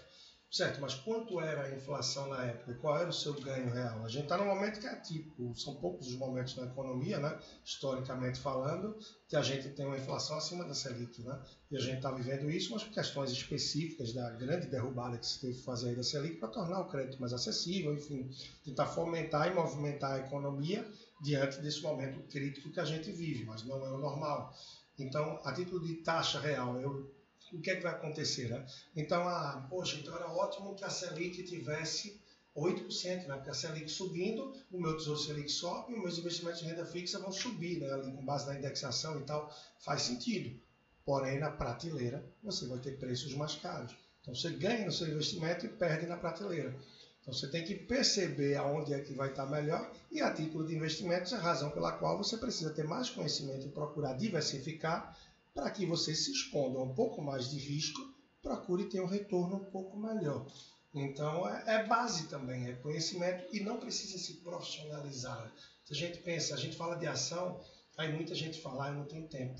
Certo, mas quanto era a inflação na época? Qual era o seu ganho real? A gente está num momento que é típico, são poucos os momentos na economia, né? historicamente falando, que a gente tem uma inflação acima da Selic. Né? E a gente está vivendo isso, mas por questões específicas da grande derrubada que se teve que fazer aí da Selic para tornar o crédito mais acessível, enfim, tentar fomentar e movimentar a economia diante desse momento crítico que a gente vive, mas não é o normal. Então, a título de taxa real, eu o que é que vai acontecer, né? Então, ah, poxa, então era ótimo que a Selic tivesse 8%, né? Porque a Selic subindo, o meu Tesouro Selic sobe, os meus investimentos de renda fixa vão subir, né? Ali com base na indexação e tal, faz sentido. Porém, na prateleira, você vai ter preços mais caros. Então, você ganha no seu investimento e perde na prateleira. Então, você tem que perceber aonde é que vai estar melhor e, a título de investimentos, é a razão pela qual você precisa ter mais conhecimento e procurar diversificar para que você se exponda a um pouco mais de risco, procure ter um retorno um pouco melhor. Então, é, é base também, é conhecimento e não precisa se profissionalizar. Se a gente pensa, a gente fala de ação, aí muita gente fala, ah, eu não tenho tempo.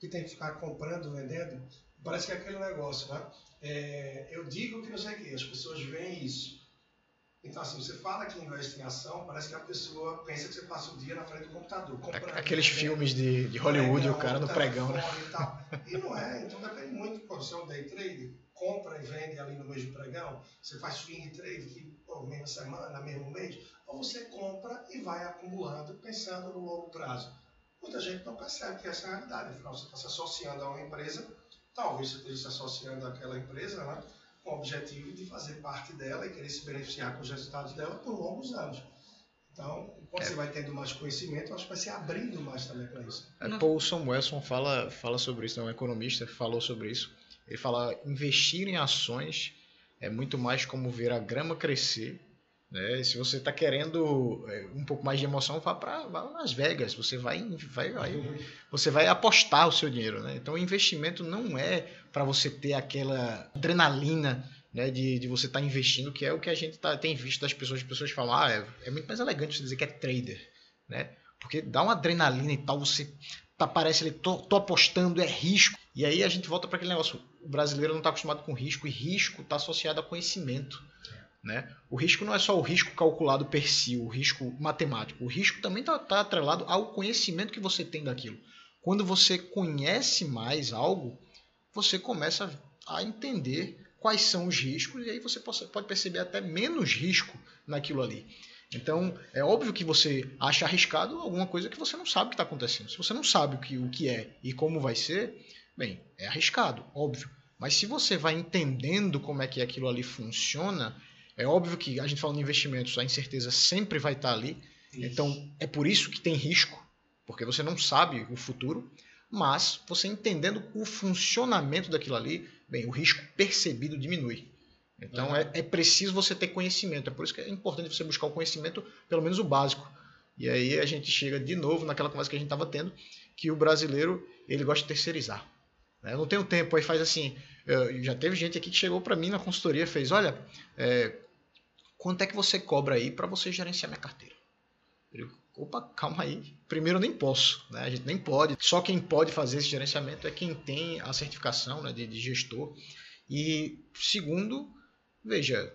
Que tem que ficar comprando, vendendo. Parece que é aquele negócio, né? É, eu digo que não sei o quê, as pessoas veem isso. Então, assim, você fala que investe em ação, parece que a pessoa pensa que você passa o dia na frente do computador. Aqueles filmes de, de Hollywood, pregão, o cara no pregão, né? E, e não é, então depende muito. Você é um day trade, compra e vende ali no mesmo pregão, você faz swing trade, que, pô, mesma semana, mesmo mês, ou você compra e vai acumulando pensando no longo prazo. Muita gente não percebe que essa é a realidade, afinal você está se associando a uma empresa, talvez você esteja se associando àquela empresa, né, com o objetivo de fazer parte dela e querer se beneficiar com os resultados dela por longos anos. Então, quando é. você vai tendo mais conhecimento, acho que vai se abrindo mais também para isso. É, Paul Samuelson fala, fala sobre isso, é um economista falou sobre isso. Ele fala investir em ações é muito mais como ver a grama crescer né? Se você está querendo é, um pouco mais de emoção, vá para Las Vegas. Você vai, vai, vai, você vai apostar o seu dinheiro. Né? Então, o investimento não é para você ter aquela adrenalina né, de, de você estar tá investindo, que é o que a gente tá, tem visto das pessoas. As pessoas falam, ah, é, é, muito mais elegante você dizer que é trader. Né? Porque dá uma adrenalina e tal, você tá, parece ali, tô, tô apostando, é risco. E aí a gente volta para aquele negócio, o brasileiro não está acostumado com risco, e risco está associado a conhecimento. Né? O risco não é só o risco calculado per si, o risco matemático. O risco também está tá atrelado ao conhecimento que você tem daquilo. Quando você conhece mais algo, você começa a entender quais são os riscos e aí você pode perceber até menos risco naquilo ali. Então, é óbvio que você acha arriscado alguma coisa que você não sabe o que está acontecendo. Se você não sabe o que, o que é e como vai ser, bem, é arriscado, óbvio. Mas se você vai entendendo como é que aquilo ali funciona, é óbvio que a gente falando de investimentos, a incerteza sempre vai estar ali. Isso. Então, é por isso que tem risco, porque você não sabe o futuro, mas você entendendo o funcionamento daquilo ali, bem, o risco percebido diminui. Então, uhum. é, é preciso você ter conhecimento. É por isso que é importante você buscar o conhecimento, pelo menos o básico. E aí a gente chega de novo naquela conversa que a gente estava tendo, que o brasileiro ele gosta de terceirizar. Né? Eu não tenho tempo, aí faz assim. já teve gente aqui que chegou para mim na consultoria fez: olha, é, quanto é que você cobra aí para você gerenciar minha carteira? Eu digo, opa, calma aí. Primeiro, eu nem posso, né? A gente nem pode. Só quem pode fazer esse gerenciamento é quem tem a certificação né, de, de gestor. E segundo, veja,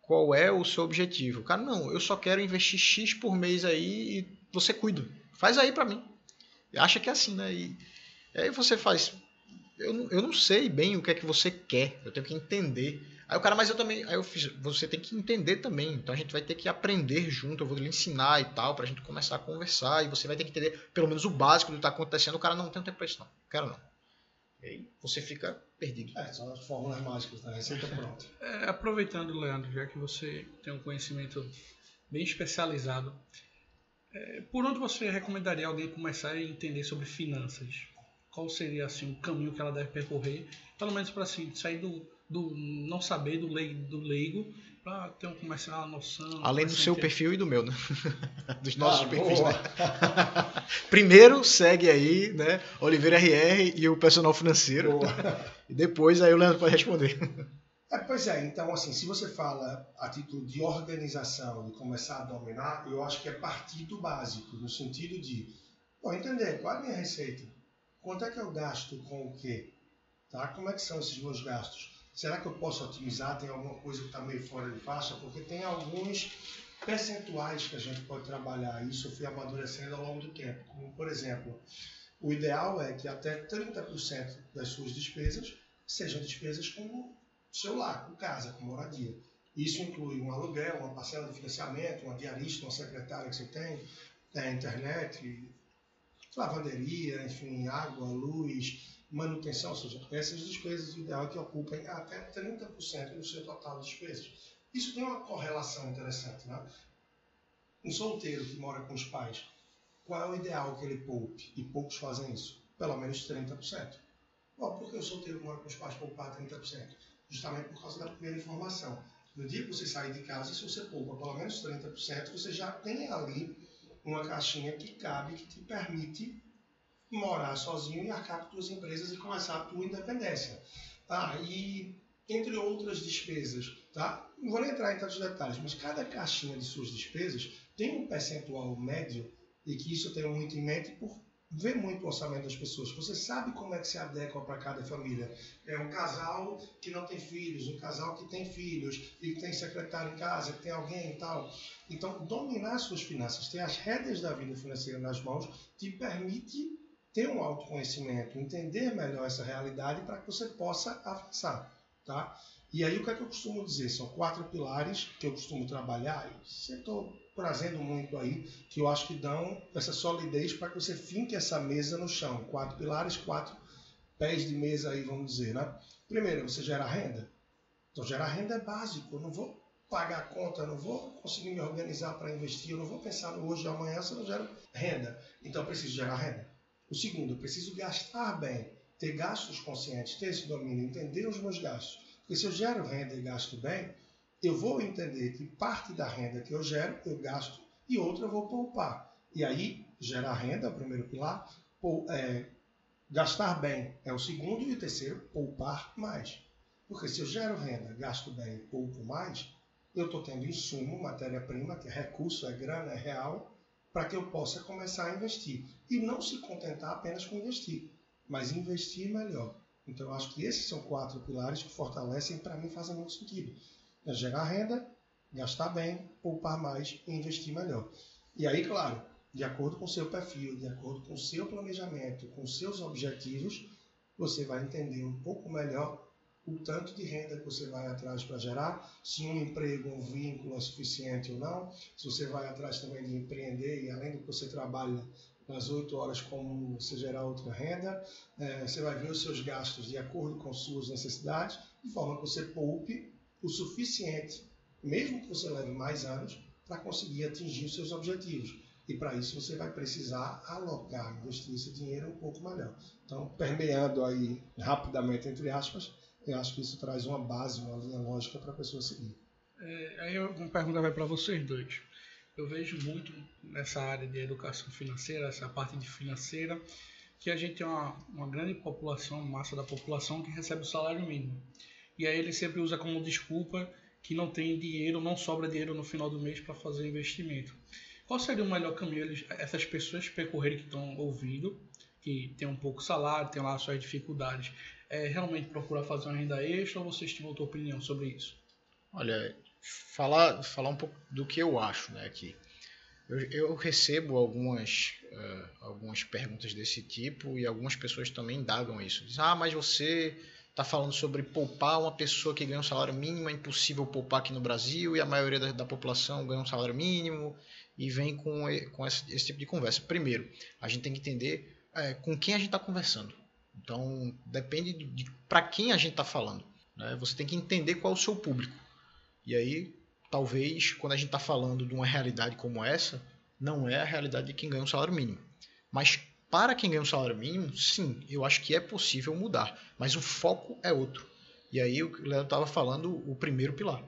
qual é o seu objetivo? Cara, não, eu só quero investir X por mês aí e você cuida. Faz aí para mim. Acha que é assim, né? E aí você faz. Eu, eu não sei bem o que é que você quer. Eu tenho que entender Aí o cara, mas eu também. Aí eu fiz, você tem que entender também. Então a gente vai ter que aprender junto, eu vou lhe ensinar e tal, pra gente começar a conversar. E você vai ter que entender pelo menos o básico do que tá acontecendo. O cara não tem tempo pra isso, não. Quero não. E aí você fica perdido. É, são as fórmulas mágicas da receita pronta. É, aproveitando, Leandro, já que você tem um conhecimento bem especializado, é, por onde você recomendaria alguém começar a entender sobre finanças? Qual seria assim o caminho que ela deve percorrer, pelo menos para assim, sair do do não saber do leigo, do leigo para ter um, começar uma noção. Além do seu perfil e do meu, né? Dos nossos ah, perfis, né? Primeiro segue aí, né? Oliveira RR e o personal financeiro. Boa. E depois aí o Leandro pode responder. É, pois é, então assim, se você fala a título de organização, de começar a dominar, eu acho que é partir do básico, no sentido de bom, entender qual é a minha receita, quanto é que eu gasto com o quê, tá? Como é que são esses meus gastos? Será que eu posso otimizar? Tem alguma coisa que está meio fora de faixa? Porque tem alguns percentuais que a gente pode trabalhar. Isso eu fui amadurecendo ao longo do tempo. Como, por exemplo, o ideal é que até 30% das suas despesas sejam despesas com seu lar, com casa, com moradia. Isso inclui um aluguel, uma parcela de financiamento, uma diarista, uma secretária que você tem, a internet, lavanderia, enfim, água, luz, manutenção, ou seja, essas despesas, o ideal é que ocupem até 30% do seu total de despesas. Isso tem uma correlação interessante. Né? Um solteiro que mora com os pais, qual é o ideal que ele poupe? E poucos fazem isso. Pelo menos 30%. Bom, por que eu solteiro moro com os pais poupar 30%? Justamente por causa da primeira informação. No dia que você sair de casa, se você poupa pelo menos 30%, você já tem ali uma caixinha que cabe, que te permite morar sozinho e arcar com suas empresas e começar a tua independência. Ah, e entre outras despesas, tá? Não vou entrar em tantos detalhes, mas cada caixinha de suas despesas tem um percentual médio e que isso eu tenho muito em mente por ver muito o orçamento das pessoas. Você sabe como é que se adequa para cada família. É um casal que não tem filhos, um casal que tem filhos e que tem secretário em casa, que tem alguém e tal. Então, dominar suas finanças, ter as rédeas da vida financeira nas mãos, te permite ter um autoconhecimento, entender melhor essa realidade para que você possa avançar, tá? E aí o que é que eu costumo dizer? São quatro pilares que eu costumo trabalhar e estou trazendo muito aí, que eu acho que dão essa solidez para que você finque essa mesa no chão. Quatro pilares, quatro pés de mesa aí, vamos dizer, né? Primeiro, você gera renda. Então, gerar renda é básico. Eu não vou pagar a conta, eu não vou conseguir me organizar para investir, eu não vou pensar no hoje e amanhã se eu não gero renda. Então, eu preciso gerar renda. O segundo, eu preciso gastar bem, ter gastos conscientes, ter esse domínio, entender os meus gastos. Porque se eu gero renda e gasto bem, eu vou entender que parte da renda que eu gero, eu gasto e outra eu vou poupar. E aí, gerar renda o primeiro pilar, é, gastar bem é o segundo e o terceiro, poupar mais. Porque se eu gero renda, gasto bem e poupo mais, eu estou tendo insumo, matéria-prima, que é recurso, é grana, é real, para que eu possa começar a investir. E não se contentar apenas com investir, mas investir melhor. Então, eu acho que esses são quatro pilares que fortalecem, para mim, fazem muito sentido. É gerar renda, gastar bem, poupar mais e investir melhor. E aí, claro, de acordo com o seu perfil, de acordo com o seu planejamento, com seus objetivos, você vai entender um pouco melhor o tanto de renda que você vai atrás para gerar, se um emprego, um vínculo é suficiente ou não, se você vai atrás também de empreender e além do que você trabalha nas oito horas, como você gerar outra renda, é, você vai ver os seus gastos de acordo com suas necessidades, de forma que você poupe o suficiente, mesmo que você leve mais anos, para conseguir atingir os seus objetivos. E para isso você vai precisar alocar, investir esse dinheiro um pouco melhor. Então, permeando aí rapidamente, entre aspas, eu acho que isso traz uma base, uma linha lógica para a pessoa seguir. É, aí uma pergunta vai para vocês dois. Eu vejo muito nessa área de educação financeira, essa parte de financeira, que a gente tem uma, uma grande população, massa da população que recebe o salário mínimo. E aí ele sempre usa como desculpa que não tem dinheiro, não sobra dinheiro no final do mês para fazer investimento. Qual seria o melhor caminho eles, essas pessoas percorrerem que estão ouvindo, que tem um pouco salário, tem lá suas dificuldades, é, realmente procurar fazer uma renda extra ou vocês têm outra opinião sobre isso? Olha, falar, falar um pouco do que eu acho né, aqui. Eu, eu recebo algumas, uh, algumas perguntas desse tipo e algumas pessoas também indagam isso. Dizem, ah, mas você está falando sobre poupar uma pessoa que ganha um salário mínimo, é impossível poupar aqui no Brasil e a maioria da, da população ganha um salário mínimo e vem com, com esse, esse, tipo de conversa. Primeiro, a gente tem que entender é, com quem a gente está conversando. Então, depende de, de para quem a gente está falando. Né? Você tem que entender qual é o seu público. E aí, talvez, quando a gente está falando de uma realidade como essa, não é a realidade de quem ganha um salário mínimo. Mas para quem ganha um salário mínimo, sim, eu acho que é possível mudar. Mas o foco é outro. E aí o Leandro estava falando o primeiro pilar.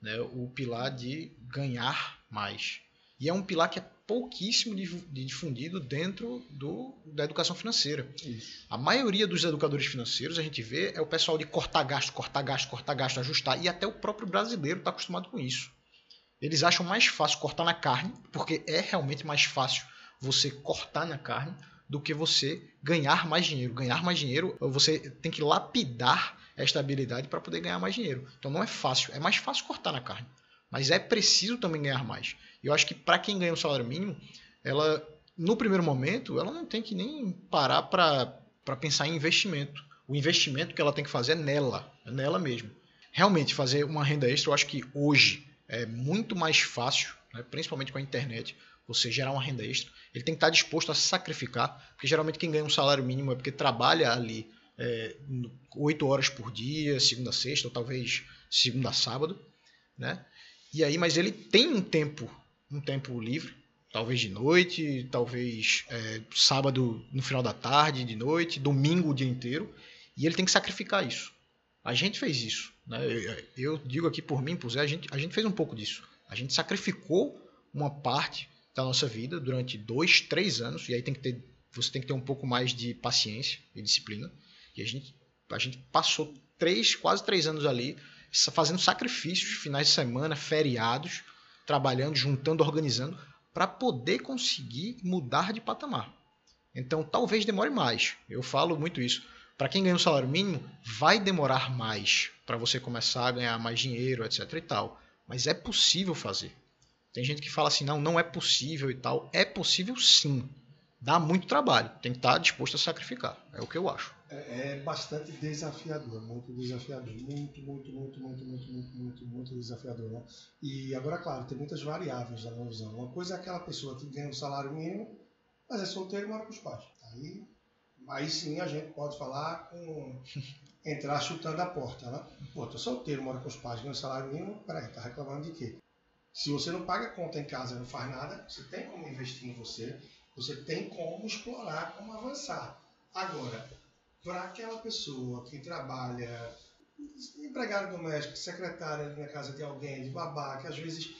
Né? O pilar de ganhar mais. E é um pilar que é pouquíssimo difundido dentro do, da educação financeira. Isso. A maioria dos educadores financeiros, a gente vê, é o pessoal de cortar gasto, cortar gasto, cortar gasto, ajustar. E até o próprio brasileiro está acostumado com isso. Eles acham mais fácil cortar na carne, porque é realmente mais fácil você cortar na carne do que você ganhar mais dinheiro. Ganhar mais dinheiro, você tem que lapidar esta habilidade para poder ganhar mais dinheiro. Então não é fácil. É mais fácil cortar na carne. Mas é preciso também ganhar mais. E eu acho que para quem ganha o um salário mínimo, ela, no primeiro momento, ela não tem que nem parar para pensar em investimento. O investimento que ela tem que fazer é nela, é nela mesmo. Realmente, fazer uma renda extra, eu acho que hoje é muito mais fácil, né, principalmente com a internet, você gerar uma renda extra. Ele tem que estar disposto a sacrificar, porque geralmente quem ganha um salário mínimo é porque trabalha ali é, 8 horas por dia, segunda a sexta, ou talvez segunda a sábado, né? E aí, mas ele tem um tempo, um tempo livre, talvez de noite, talvez é, sábado no final da tarde, de noite, domingo o dia inteiro. E ele tem que sacrificar isso. A gente fez isso. Né? Eu, digo aqui por mim, por Zé, a gente, a gente fez um pouco disso. A gente sacrificou uma parte da nossa vida durante dois, três anos, e aí tem que ter, você tem que ter um pouco mais de paciência e disciplina. E a gente, a gente passou três, quase três anos ali fazendo sacrifícios, finais de semana, feriados, trabalhando, juntando, organizando, para poder conseguir mudar de patamar. Então, talvez demore mais. Eu falo muito isso. Para quem ganha um salário mínimo, vai demorar mais para você começar a ganhar mais dinheiro, etc e tal. Mas é possível fazer. Tem gente que fala assim, não, não é possível e tal. É possível sim. Dá muito trabalho. Tem que estar disposto a sacrificar. É o que eu acho. É, é bastante desafiador, muito desafiador. Muito, muito, muito, muito, muito, muito, muito, muito desafiador. Né? E agora, claro, tem muitas variáveis na visão. Uma coisa é aquela pessoa que ganha um salário mínimo, mas é solteiro e mora com os pais. Aí, aí sim a gente pode falar com. entrar chutando a porta, né? Pô, tô solteiro, mora com os pais, ganha um salário mínimo, peraí, tá reclamando de quê? Se você não paga conta em casa não faz nada, você tem como investir em você, você tem como explorar, como avançar. Agora, para aquela pessoa que trabalha empregada doméstica, secretária na casa de alguém, de babá, que às vezes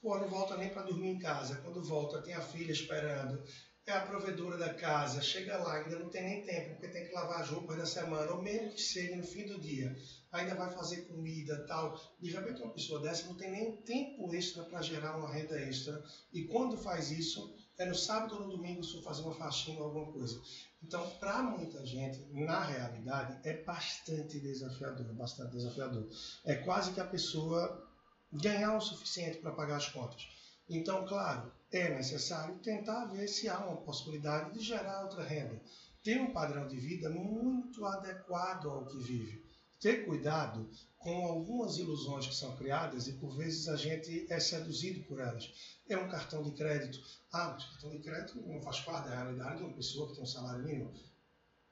pô, não volta nem para dormir em casa, quando volta tem a filha esperando, é a provedora da casa, chega lá, ainda não tem nem tempo, porque tem que lavar as roupas da semana, ou mesmo que seja no fim do dia, ainda vai fazer comida tal. De repente, uma pessoa dessa não tem nem tempo extra para gerar uma renda extra, e quando faz isso, é no sábado ou no domingo se fazer uma faxina ou alguma coisa. Então, para muita gente, na realidade, é bastante desafiador, bastante desafiador. É quase que a pessoa ganhar o suficiente para pagar as contas. Então, claro, é necessário tentar ver se há uma possibilidade de gerar outra renda. Ter um padrão de vida muito adequado ao que vive. Ter cuidado com algumas ilusões que são criadas e por vezes a gente é seduzido por elas. É um cartão de crédito. Ah, mas cartão de crédito não faz parte da realidade de uma pessoa que tem um salário mínimo.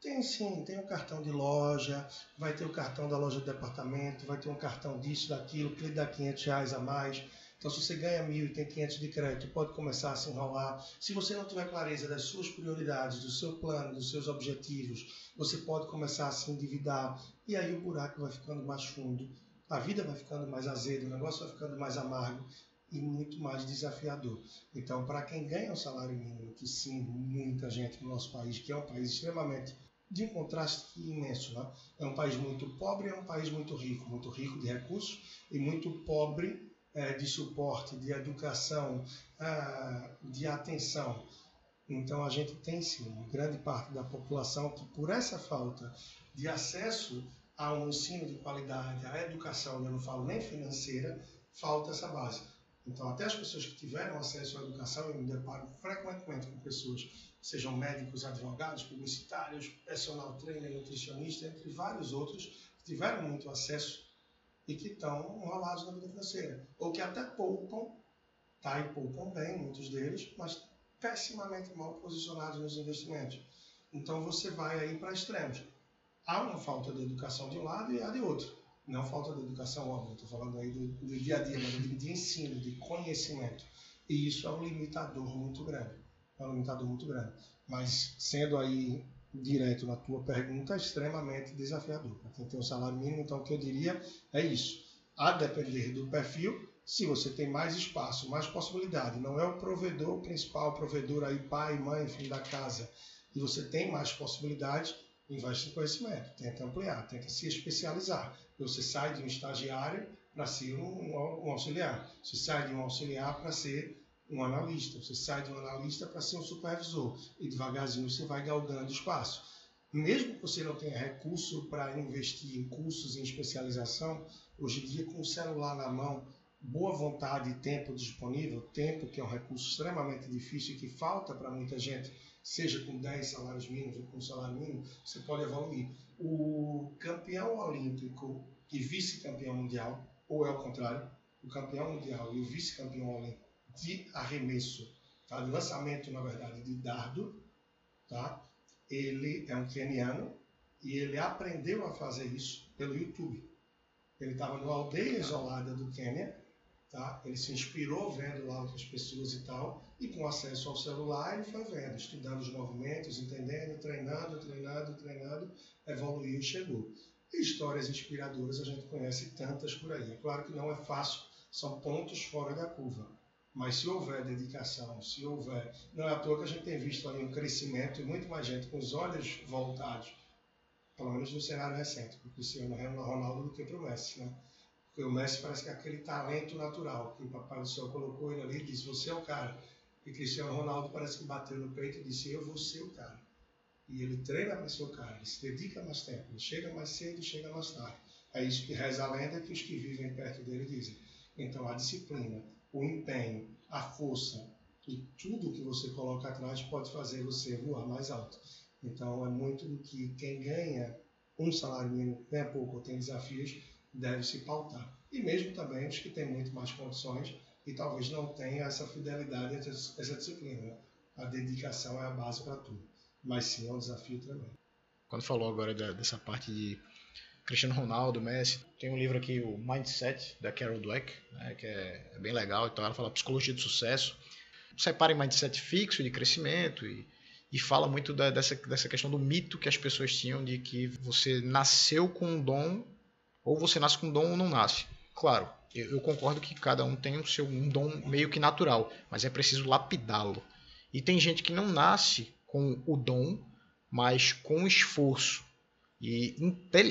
Tem sim, tem um cartão de loja, vai ter o cartão da loja de departamento, vai ter um cartão disso, daquilo, que lhe dá 500 reais a mais. Então, se você ganha mil e tem 500 de crédito, pode começar a se enrolar. Se você não tiver clareza das suas prioridades, do seu plano, dos seus objetivos, você pode começar a se endividar. E aí o buraco vai ficando mais fundo, a vida vai ficando mais azeda, o negócio vai ficando mais amargo e muito mais desafiador. Então, para quem ganha um salário mínimo, que sim, muita gente no nosso país, que é um país extremamente de um contraste imenso. Né? É um país muito pobre, é um país muito rico, muito rico de recursos e muito pobre é, de suporte, de educação, é, de atenção. Então a gente tem sim grande parte da população que por essa falta de acesso a um ensino de qualidade, à educação, eu não falo nem financeira, falta essa base. Então até as pessoas que tiveram acesso à educação, eu me deparo frequentemente com pessoas, sejam médicos, advogados, publicitários, personal trainer, nutricionista, entre vários outros, que tiveram muito acesso e que estão enrolados na vida financeira. Ou que até poupam, tá? E poupam bem, muitos deles, mas pessimamente mal posicionados nos investimentos. Então você vai aí para extremos. Há uma falta de educação de um lado e há de outro. Não falta de educação, óbvio, estou falando aí do, do, dia a dia, mas de, de ensino, de conhecimento. E isso é um limitador muito grande. É um limitador muito grande. Mas sendo aí direto na tua pergunta, é extremamente desafiador. Para quem tem um salário mínimo, então o que eu diria é isso. A depender do perfil, se você tem mais espaço, mais possibilidade, não é o provedor principal, provedor aí, pai, mãe, filho da casa, e você tem mais possibilidades, investe em conhecimento, tenta ampliar, tenta se especializar. Você sai de um estagiário para ser um, um auxiliar, você sai de um auxiliar para ser um analista. Você sai de um analista para ser um supervisor e devagarzinho você vai galgando espaço. Mesmo que você não tenha recurso para investir em cursos em especialização, hoje em dia com o celular na mão, boa vontade e tempo disponível, tempo que é um recurso extremamente difícil e que falta para muita gente, seja com 10 salários mínimos ou com um salário mínimo, você pode evoluir. O campeão olímpico e vice-campeão mundial, ou é o contrário, o campeão mundial e o vice-campeão olímpico de arremesso, tá? de lançamento, na verdade, de dardo, tá? ele é um keniano e ele aprendeu a fazer isso pelo YouTube. Ele estava numa aldeia isolada do Quênia Tá? Ele se inspirou vendo lá outras pessoas e tal, e com acesso ao celular ele foi vendo, estudando os movimentos, entendendo, treinando, treinando, treinando, evoluiu e chegou. E histórias inspiradoras a gente conhece tantas por aí. É claro que não é fácil, são pontos fora da curva. Mas se houver dedicação, se houver. Não é à toa que a gente tem visto ali um crescimento e muito mais gente com os olhos voltados, pelo menos no cenário recente, para o Cristiano Ronaldo do que para o Messi, né? Porque o Messi parece que é aquele talento natural que o Papai do Céu colocou ele ali e disse: Você é o cara. E Cristiano Ronaldo parece que bateu no peito e disse: Eu vou ser o cara. E ele treina para ser o cara, ele se dedica mais tempo, ele chega mais cedo, chega mais tarde. É isso que reza a lenda que os que vivem perto dele dizem. Então a disciplina, o empenho, a força e tudo que você coloca atrás pode fazer você voar mais alto. Então é muito do que quem ganha um salário mínimo, ganha pouco ou tem desafios, deve se pautar. E mesmo também os que têm muito mais condições e talvez não tenham essa fidelidade, essa disciplina. A dedicação é a base para tudo. Mas sim, é um desafio também. Quando falou agora dessa parte de Cristiano Ronaldo, Messi, tem um livro aqui, o Mindset, da Carol Dweck, né, que é, é bem legal. Então ela fala psicologia do sucesso. Separa em mindset fixo de crescimento e e fala muito da, dessa, dessa questão do mito que as pessoas tinham de que você nasceu com um dom ou você nasce com um dom ou não nasce. Claro, eu, eu concordo que cada um tem o seu um dom meio que natural, mas é preciso lapidá-lo. E tem gente que não nasce com o dom, mas com esforço. E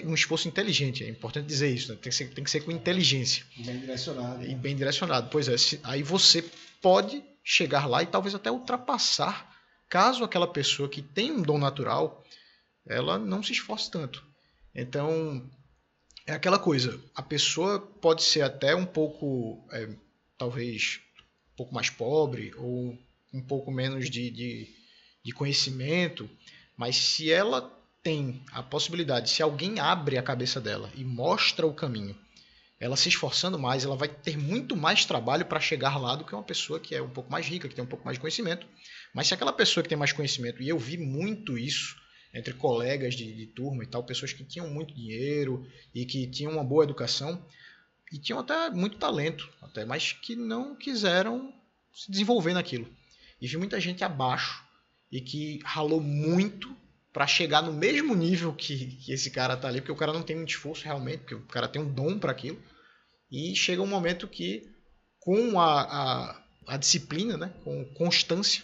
um esforço inteligente, é importante dizer isso, né? tem, que ser, tem que ser com inteligência. Bem direcionado. E bem direcionado. Pois é, se, aí você pode chegar lá e talvez até ultrapassar caso aquela pessoa que tem um dom natural, ela não se esforce tanto. Então, é aquela coisa, a pessoa pode ser até um pouco, é, talvez, um pouco mais pobre ou um pouco menos de, de, de conhecimento, mas se ela tem a possibilidade, se alguém abre a cabeça dela e mostra o caminho, ela se esforçando mais, ela vai ter muito mais trabalho para chegar lá do que uma pessoa que é um pouco mais rica, que tem um pouco mais de conhecimento. Mas se aquela pessoa que tem mais conhecimento, e eu vi muito isso entre colegas de, de turma e tal, pessoas que tinham muito dinheiro e que tinham uma boa educação e tinham até muito talento, até, mas que não quiseram se desenvolver naquilo. E vi muita gente abaixo e que ralou muito para chegar no mesmo nível que, que esse cara tá ali, porque o cara não tem muito esforço realmente, porque o cara tem um dom para aquilo. E chega um momento que, com a, a, a, disciplina, né, com constância,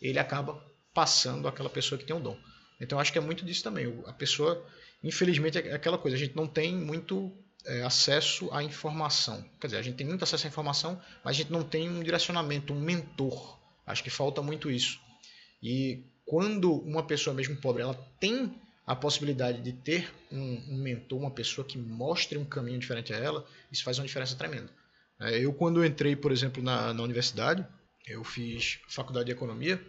ele acaba passando aquela pessoa que tem o dom. Então acho que é muito disso também. A pessoa, infelizmente, é aquela coisa, a gente não tem muito é, acesso à informação. Quer dizer, a gente tem muito acesso à informação, mas a gente não tem um direcionamento, um mentor. Acho que falta muito isso. E quando uma pessoa mesmo pobre ela tem a possibilidade de ter um, um, mentor, uma pessoa que mostre um caminho diferente a ela, isso faz uma diferença tremenda. É, eu, quando entrei, por exemplo, na, na universidade, eu fiz faculdade de economia,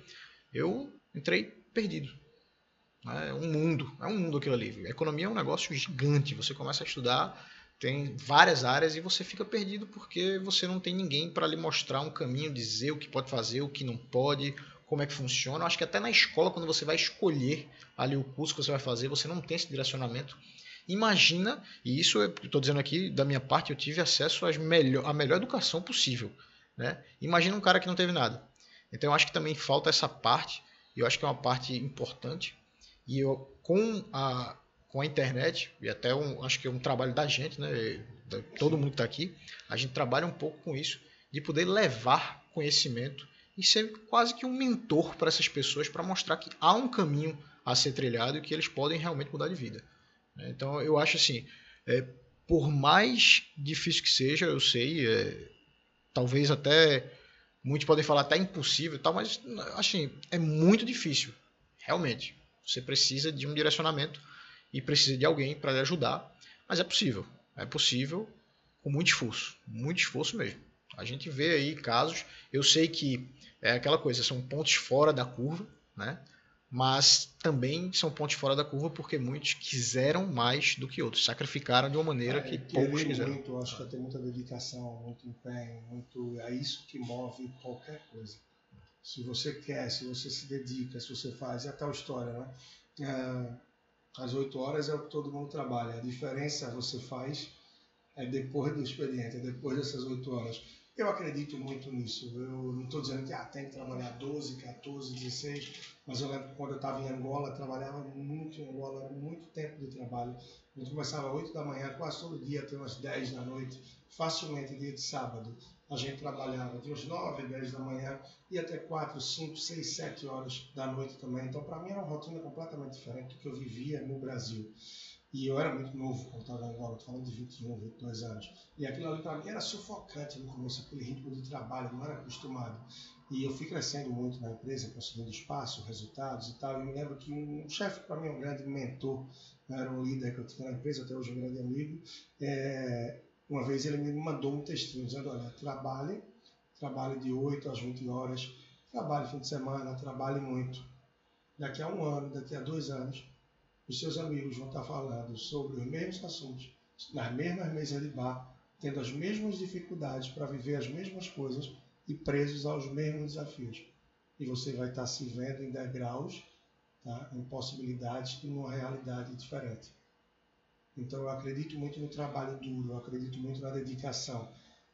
eu entrei perdido. É um mundo, é um mundo aquilo ali. A economia é um negócio gigante. Você começa a estudar, tem várias áreas e você fica perdido porque você não tem ninguém para lhe mostrar um caminho, dizer o que pode fazer, o que não pode, como é que funciona. Eu acho que até na escola, quando você vai escolher ali o curso que você vai fazer, você não tem esse direcionamento. Imagina, e isso eu estou dizendo aqui da minha parte, eu tive acesso às melhor, à melhor educação possível. Né? Imagina um cara que não teve nada. Então eu acho que também falta essa parte, e eu acho que é uma parte importante. E eu, com a, com a internet, e até um, acho que é um trabalho da gente, né? todo mundo que está aqui, a gente trabalha um pouco com isso, de poder levar conhecimento e ser quase que um mentor para essas pessoas para mostrar que há um caminho a ser trilhado e que eles podem realmente mudar de vida. Então eu acho assim, é, por mais difícil que seja, eu sei, é, talvez até muitos podem falar até impossível, tal, mas assim é muito difícil, realmente. Você precisa de um direcionamento e precisa de alguém para lhe ajudar, mas é possível, é possível com muito esforço, muito esforço mesmo. A gente vê aí casos, eu sei que é aquela coisa, são pontos fora da curva, né? Mas também são pontos fora da curva porque muitos quiseram mais do que outros, sacrificaram de uma maneira é, que poucos quiseram. Muito, acho que tem muita dedicação, muito empenho, muito é isso que move qualquer coisa. Se você quer, se você se dedica, se você faz, é a tal história, né? É, às 8 horas é o que todo mundo trabalha. A diferença você faz é depois do expediente, é depois dessas oito horas. Eu acredito muito nisso. Eu não estou dizendo que ah, tem que trabalhar 12, 14, 16, mas eu lembro que quando eu estava em Angola, trabalhava muito em Angola, era muito tempo de trabalho. A gente começava às 8 da manhã, quase todo dia, até umas 10 da noite, facilmente dia de sábado. A gente trabalhava de uns 9, 10 da manhã e até 4, 5, 6, 7 horas da noite também. Então, para mim, era uma rotina completamente diferente do que eu vivia no Brasil. E eu era muito novo quando estava em Angola, falando de 21, 22 anos. E aquilo ali para mim era sufocante no começo, aquele ritmo de trabalho, não era acostumado. E eu fui crescendo muito na empresa, conseguindo espaço, resultados e tal. E me lembro que um chefe para mim, um grande mentor, né, era um líder que eu tinha na empresa, até hoje um grande amigo. É, uma vez ele me mandou um textinho dizendo: Olha, trabalhe, trabalhe de 8 às 20 horas, trabalhe fim de semana, trabalhe muito. Daqui a um ano, daqui a dois anos, os seus amigos vão estar falando sobre os mesmos assuntos, nas mesmas mesas de bar, tendo as mesmas dificuldades para viver as mesmas coisas e presos aos mesmos desafios. E você vai estar se vendo em degraus, tá? em possibilidades e numa realidade diferente. Então eu acredito muito no trabalho duro, eu acredito muito na dedicação.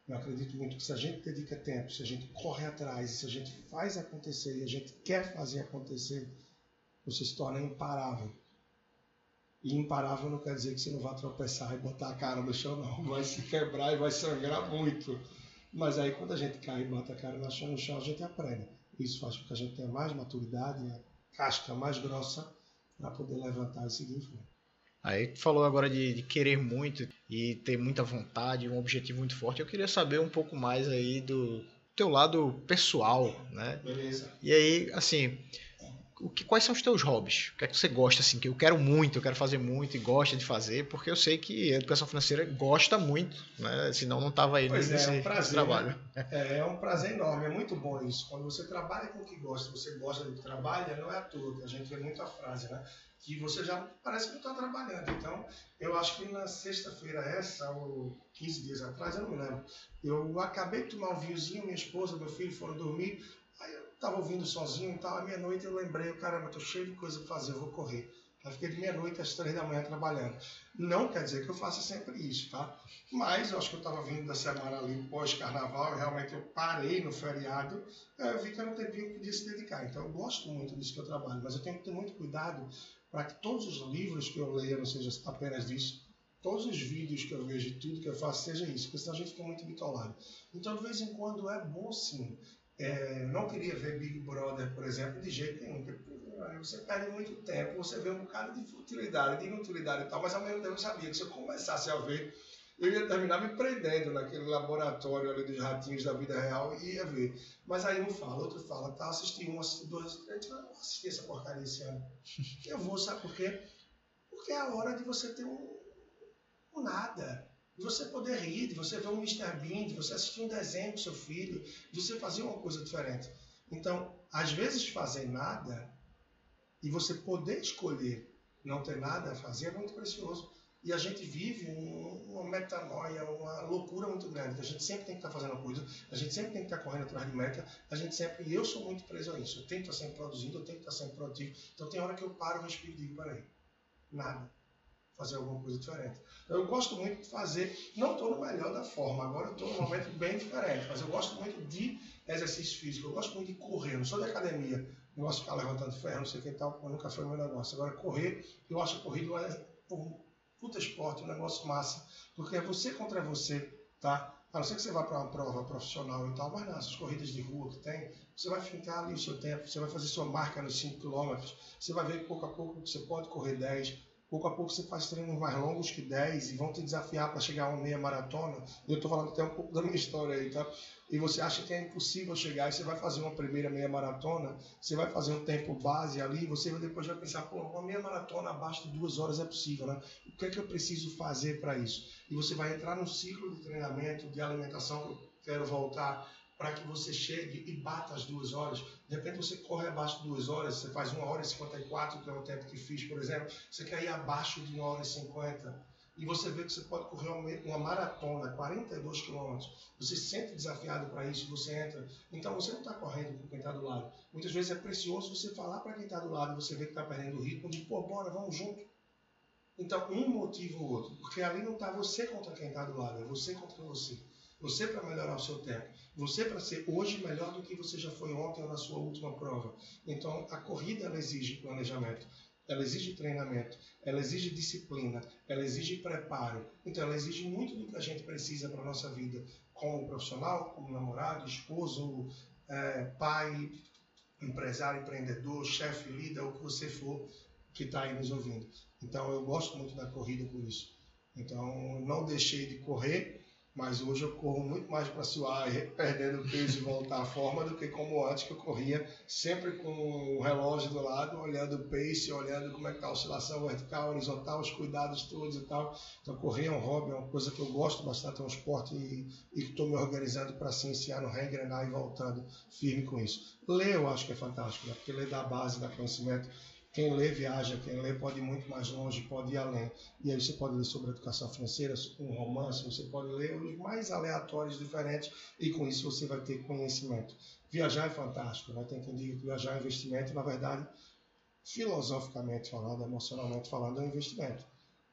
Eu acredito muito que se a gente dedica tempo, se a gente corre atrás, se a gente faz acontecer e a gente quer fazer acontecer, você se torna imparável. E imparável não quer dizer que você não vai tropeçar e botar a cara no chão, não. Vai se quebrar e vai sangrar muito. Mas aí quando a gente cai e bota a cara no chão, no chão a gente aprende. Isso faz com que a gente tenha mais maturidade, a casca mais grossa para poder levantar e seguir em frente. Aí tu falou agora de, de, querer muito e ter muita vontade, um objetivo muito forte. Eu queria saber um pouco mais aí do teu lado pessoal, né? Beleza. E aí, assim, o que, quais são os teus hobbies? O que é que você gosta, assim, que eu quero muito, eu quero fazer muito e gosta de fazer, porque eu sei que a educação financeira gosta muito, né? Senão não estava aí pois nesse, é, é um prazer, trabalho. Né? É, é um prazer enorme, é muito bom isso. Quando você trabalha com o que gosta, você gosta do que trabalha, não é à toa, que a gente vê muito a frase, né? Que você já parece que não está trabalhando. Então, eu acho que na sexta-feira essa, ou 15 dias atrás, eu não lembro, eu acabei de tomar um vinhozinho, minha esposa, meu filho foram dormir, Tava ouvindo sozinho e tal, à meia-noite eu lembrei, caramba, tô cheio de coisa para fazer, eu vou correr. Aí fiquei de meia-noite às três da manhã trabalhando. Não quer dizer que eu faça sempre isso, tá? Mas eu acho que eu estava vindo da semana ali pós-carnaval, realmente eu parei no feriado, eu vi que era um tempinho que podia se dedicar. Então eu gosto muito disso que eu trabalho, mas eu tenho que ter muito cuidado para que todos os livros que eu leia não seja apenas disso, todos os vídeos que eu vejo, tudo que eu faço seja isso, porque senão a gente fica muito bitolado. Então, de vez em quando é bom sim é, não queria ver Big Brother, por exemplo, de jeito nenhum. Você perde muito tempo, você vê um bocado de futilidade, de inutilidade e tal, mas ao mesmo tempo eu sabia que se eu começasse a ver, eu ia terminar me prendendo naquele laboratório ali dos ratinhos da vida real e ia ver. Mas aí um fala, outro fala, tá, assisti um, assisti dois, assisti três, não assisti essa porcaria esse ano. Eu vou, sabe por quê? Porque é a hora de você ter um, um nada de você poder rir, de você ver um Mr. Bean, de você assistir um desenho com seu filho, de você fazer uma coisa diferente. Então, às vezes fazer nada e você poder escolher não ter nada a fazer é muito precioso. E a gente vive uma metanoia, uma loucura muito grande. A gente sempre tem que estar fazendo coisa, a gente sempre tem que estar correndo atrás de meta, a gente sempre. E eu sou muito preso a isso. Eu tenho que estar sempre produzindo, eu tenho que estar sempre produtivo. Então tem hora que eu paro, respiro e digo: peraí, nada fazer alguma coisa diferente. Eu gosto muito de fazer, não estou no melhor da forma, agora eu estou num momento bem diferente, mas eu gosto muito de exercício físico, eu gosto muito de correr, eu não sou de academia, não gosto de ficar levantando ferro, não sei o que tal, nunca foi o meu negócio. Agora, correr, eu acho corrida um puta esporte, um negócio massa, porque é você contra você, tá? A não ser que você vá para uma prova profissional e tal, mas não, essas corridas de rua que tem, você vai ficar ali o seu tempo, você vai fazer sua marca nos 5 km, você vai ver que pouco a pouco você pode correr 10, pouco a pouco você faz treinos mais longos que 10 e vão te desafiar para chegar a uma meia maratona. Eu estou falando até um pouco da minha história aí, tá? E você acha que é impossível chegar e você vai fazer uma primeira meia maratona, você vai fazer um tempo base ali, você depois vai pensar, pô, uma meia maratona abaixo de duas horas é possível, né? O que é que eu preciso fazer para isso? E você vai entrar num ciclo de treinamento, de alimentação, quero voltar para que você chegue e bata as duas horas. De repente você corre abaixo de duas horas, você faz uma hora e 54, que é o tempo que fiz, por exemplo, você quer ir abaixo de uma hora e 50. E você vê que você pode correr uma maratona, 42 quilômetros. Você se sente desafiado para isso, você entra. Então você não está correndo com quem está do lado. Muitas vezes é precioso você falar para quem está do lado, você vê que está perdendo o ritmo, de pô, bora, vamos junto. Então, um motivo ou outro. Porque ali não está você contra quem está do lado, é você contra você. Você para melhorar o seu tempo. Você para ser hoje melhor do que você já foi ontem ou na sua última prova. Então, a corrida ela exige planejamento, ela exige treinamento, ela exige disciplina, ela exige preparo. Então, ela exige muito do que a gente precisa para nossa vida, como profissional, como namorado, esposo, é, pai, empresário, empreendedor, chefe, líder, o que você for que está aí nos ouvindo. Então, eu gosto muito da corrida por isso. Então, não deixei de correr mas hoje eu corro muito mais para suar, perdendo peso e voltar à forma do que como antes que eu corria sempre com o relógio do lado, olhando o pace, olhando como é que está a oscilação vertical, horizontal, os cuidados todos e tal. Então correr é um hobby, é uma coisa que eu gosto bastante, é um esporte e estou me organizando para assim esse ano reengrenar e voltando firme com isso. Ler eu acho que é fantástico, né? porque ler dá base, dá conhecimento. Quem lê viaja, quem lê pode ir muito mais longe, pode ir além. E aí você pode ler sobre educação financeira, um romance, você pode ler os mais aleatórios, diferentes, e com isso você vai ter conhecimento. Viajar é fantástico, né? tem quem diga que viajar é investimento, na verdade, filosoficamente falando, emocionalmente falando, é um investimento.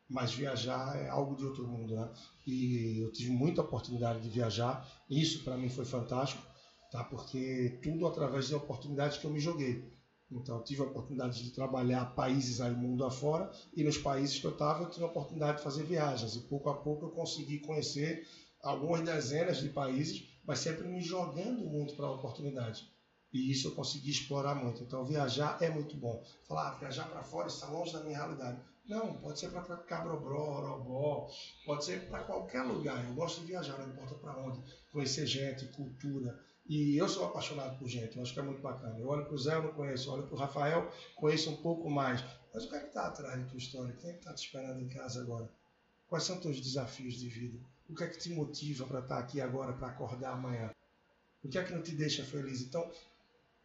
Mas viajar é algo de outro mundo, né? E eu tive muita oportunidade de viajar, isso para mim foi fantástico, tá? Porque tudo através de oportunidades que eu me joguei. Então, tive a oportunidade de trabalhar países aí mundo afora e nos países que eu estava, eu tive a oportunidade de fazer viagens. E pouco a pouco eu consegui conhecer algumas dezenas de países, mas sempre me jogando muito para a oportunidade. E isso eu consegui explorar muito. Então, viajar é muito bom. Falar, ah, viajar para fora está longe da minha realidade. Não, pode ser para Cabrobró, Orobó, pode ser para qualquer lugar. Eu gosto de viajar, não importa para onde. Conhecer gente, cultura. E eu sou apaixonado por gente, eu acho que é muito bacana. Eu olho para o Zé, eu não conheço, eu olho para o Rafael, conheço um pouco mais. Mas o que é que está atrás da tua história? Quem é que está te esperando em casa agora? Quais são os teus desafios de vida? O que é que te motiva para estar tá aqui agora, para acordar amanhã? O que é que não te deixa feliz? Então,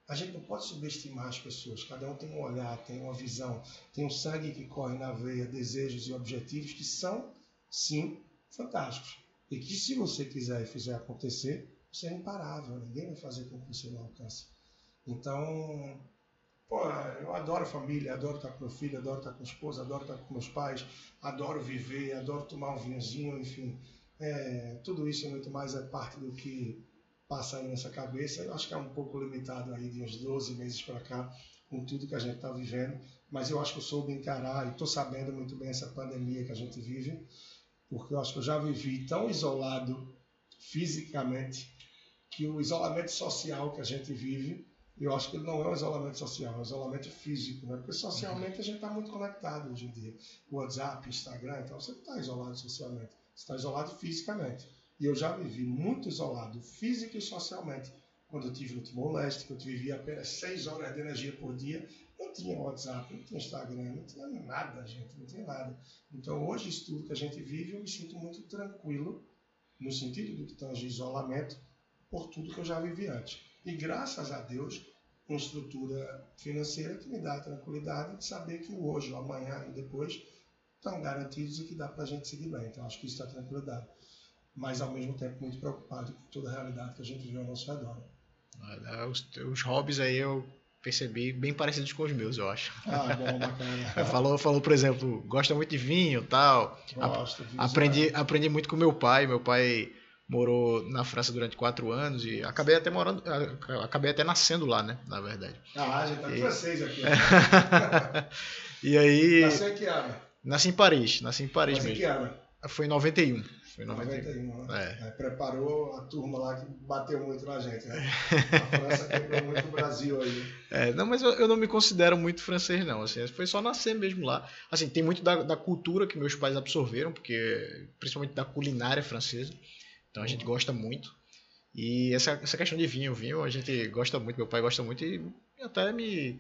a gente não pode subestimar as pessoas. Cada um tem um olhar, tem uma visão, tem um sangue que corre na veia, desejos e objetivos que são, sim, fantásticos. E que se você quiser e fizer acontecer, você é imparável, ninguém vai fazer com que você não alcance. Então, pô, eu adoro família, adoro estar com meu filho, adoro estar com a esposa, adoro estar com meus pais, adoro viver, adoro tomar um vinhozinho, enfim. É, tudo isso e muito mais é parte do que passa aí nessa cabeça. Eu acho que é um pouco limitado aí de uns 12 meses para cá, com tudo que a gente está vivendo, mas eu acho que eu soube encarar e estou sabendo muito bem essa pandemia que a gente vive, porque eu acho que eu já vivi tão isolado fisicamente que o isolamento social que a gente vive, eu acho que ele não é um isolamento social, é um isolamento físico, né? Porque socialmente a gente está muito conectado hoje em dia. WhatsApp, Instagram, então você não está isolado socialmente, você está isolado fisicamente. E eu já vivi muito isolado, física e socialmente. Quando eu tive no Timor-Leste, que eu vivia apenas 6 horas de energia por dia, não tinha WhatsApp, não tinha Instagram, não tinha nada, gente, não tinha nada. Então hoje, isso tudo que a gente vive, eu me sinto muito tranquilo, no sentido do que tange isolamento, por tudo que eu já vivi antes. E graças a Deus, uma estrutura financeira que me dá a tranquilidade de saber que o hoje, o amanhã e depois estão garantidos e que dá para a gente seguir bem. Então, acho que isso dá tranquilidade. Mas, ao mesmo tempo, muito preocupado com toda a realidade que a gente vê ao nosso redor. Os, os hobbies aí eu percebi bem parecidos com os meus, eu acho. Ah, bom, bacana. falou, falou, por exemplo, gosta muito de vinho tal. Gosto, aprendi, aprendi muito com meu pai. Meu pai morou na França durante quatro anos e acabei até morando, acabei até nascendo lá, né? Na verdade. Ah, já tá e... francês aqui. e aí. Nasceu em que ano? Nasci em Paris, nasci em Paris Mas mesmo. Em que ano? Foi em 91. Foi em 91. 91 né? é. É, preparou a turma lá que bateu muito na gente, né? A França quebrou muito o Brasil aí. É, não, mas eu, eu, não me considero muito francês, não. Assim, foi só nascer mesmo lá. Assim, tem muito da, da cultura que meus pais absorveram, porque principalmente da culinária francesa. Então a gente gosta muito. E essa, essa questão de vinho, vinho, a gente gosta muito, meu pai gosta muito e até me,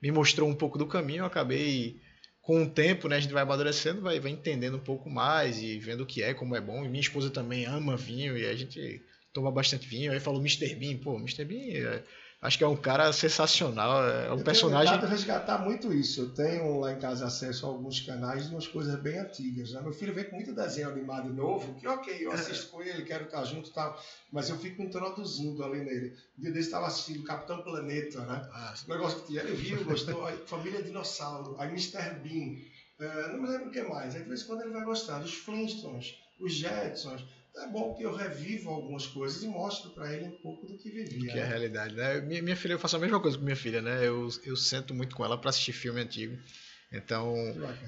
me mostrou um pouco do caminho. Eu acabei, com o tempo, né, a gente vai amadurecendo, vai, vai entendendo um pouco mais e vendo o que é, como é bom. E minha esposa também ama vinho e a gente toma bastante vinho. Aí falou Mr. Bean, pô, Mr. Bean é Acho que é um cara sensacional, é um eu personagem. Eu resgatar muito isso. Eu tenho lá em casa acesso a alguns canais de umas coisas bem antigas. Né? Meu filho vem com muito desenho animado novo, que ok, eu assisto com ele, quero estar junto e tal, mas eu fico introduzindo ali nele. Um dia desse estava assistindo Capitão Planeta, né? Ah, o negócio que tinha, ele viu, gostou, aí, Família Dinossauro, aí Mr. Bean. Uh, não me lembro o que mais. Aí de vez em quando ele vai gostar dos Flintstones, os Jetsons. É bom que eu revivo algumas coisas e mostro para ele um pouco do que vivia. Que é a né? realidade, né? Minha, minha filha, eu faço a mesma coisa com minha filha, né? Eu, eu sento muito com ela para assistir filme antigo. Então,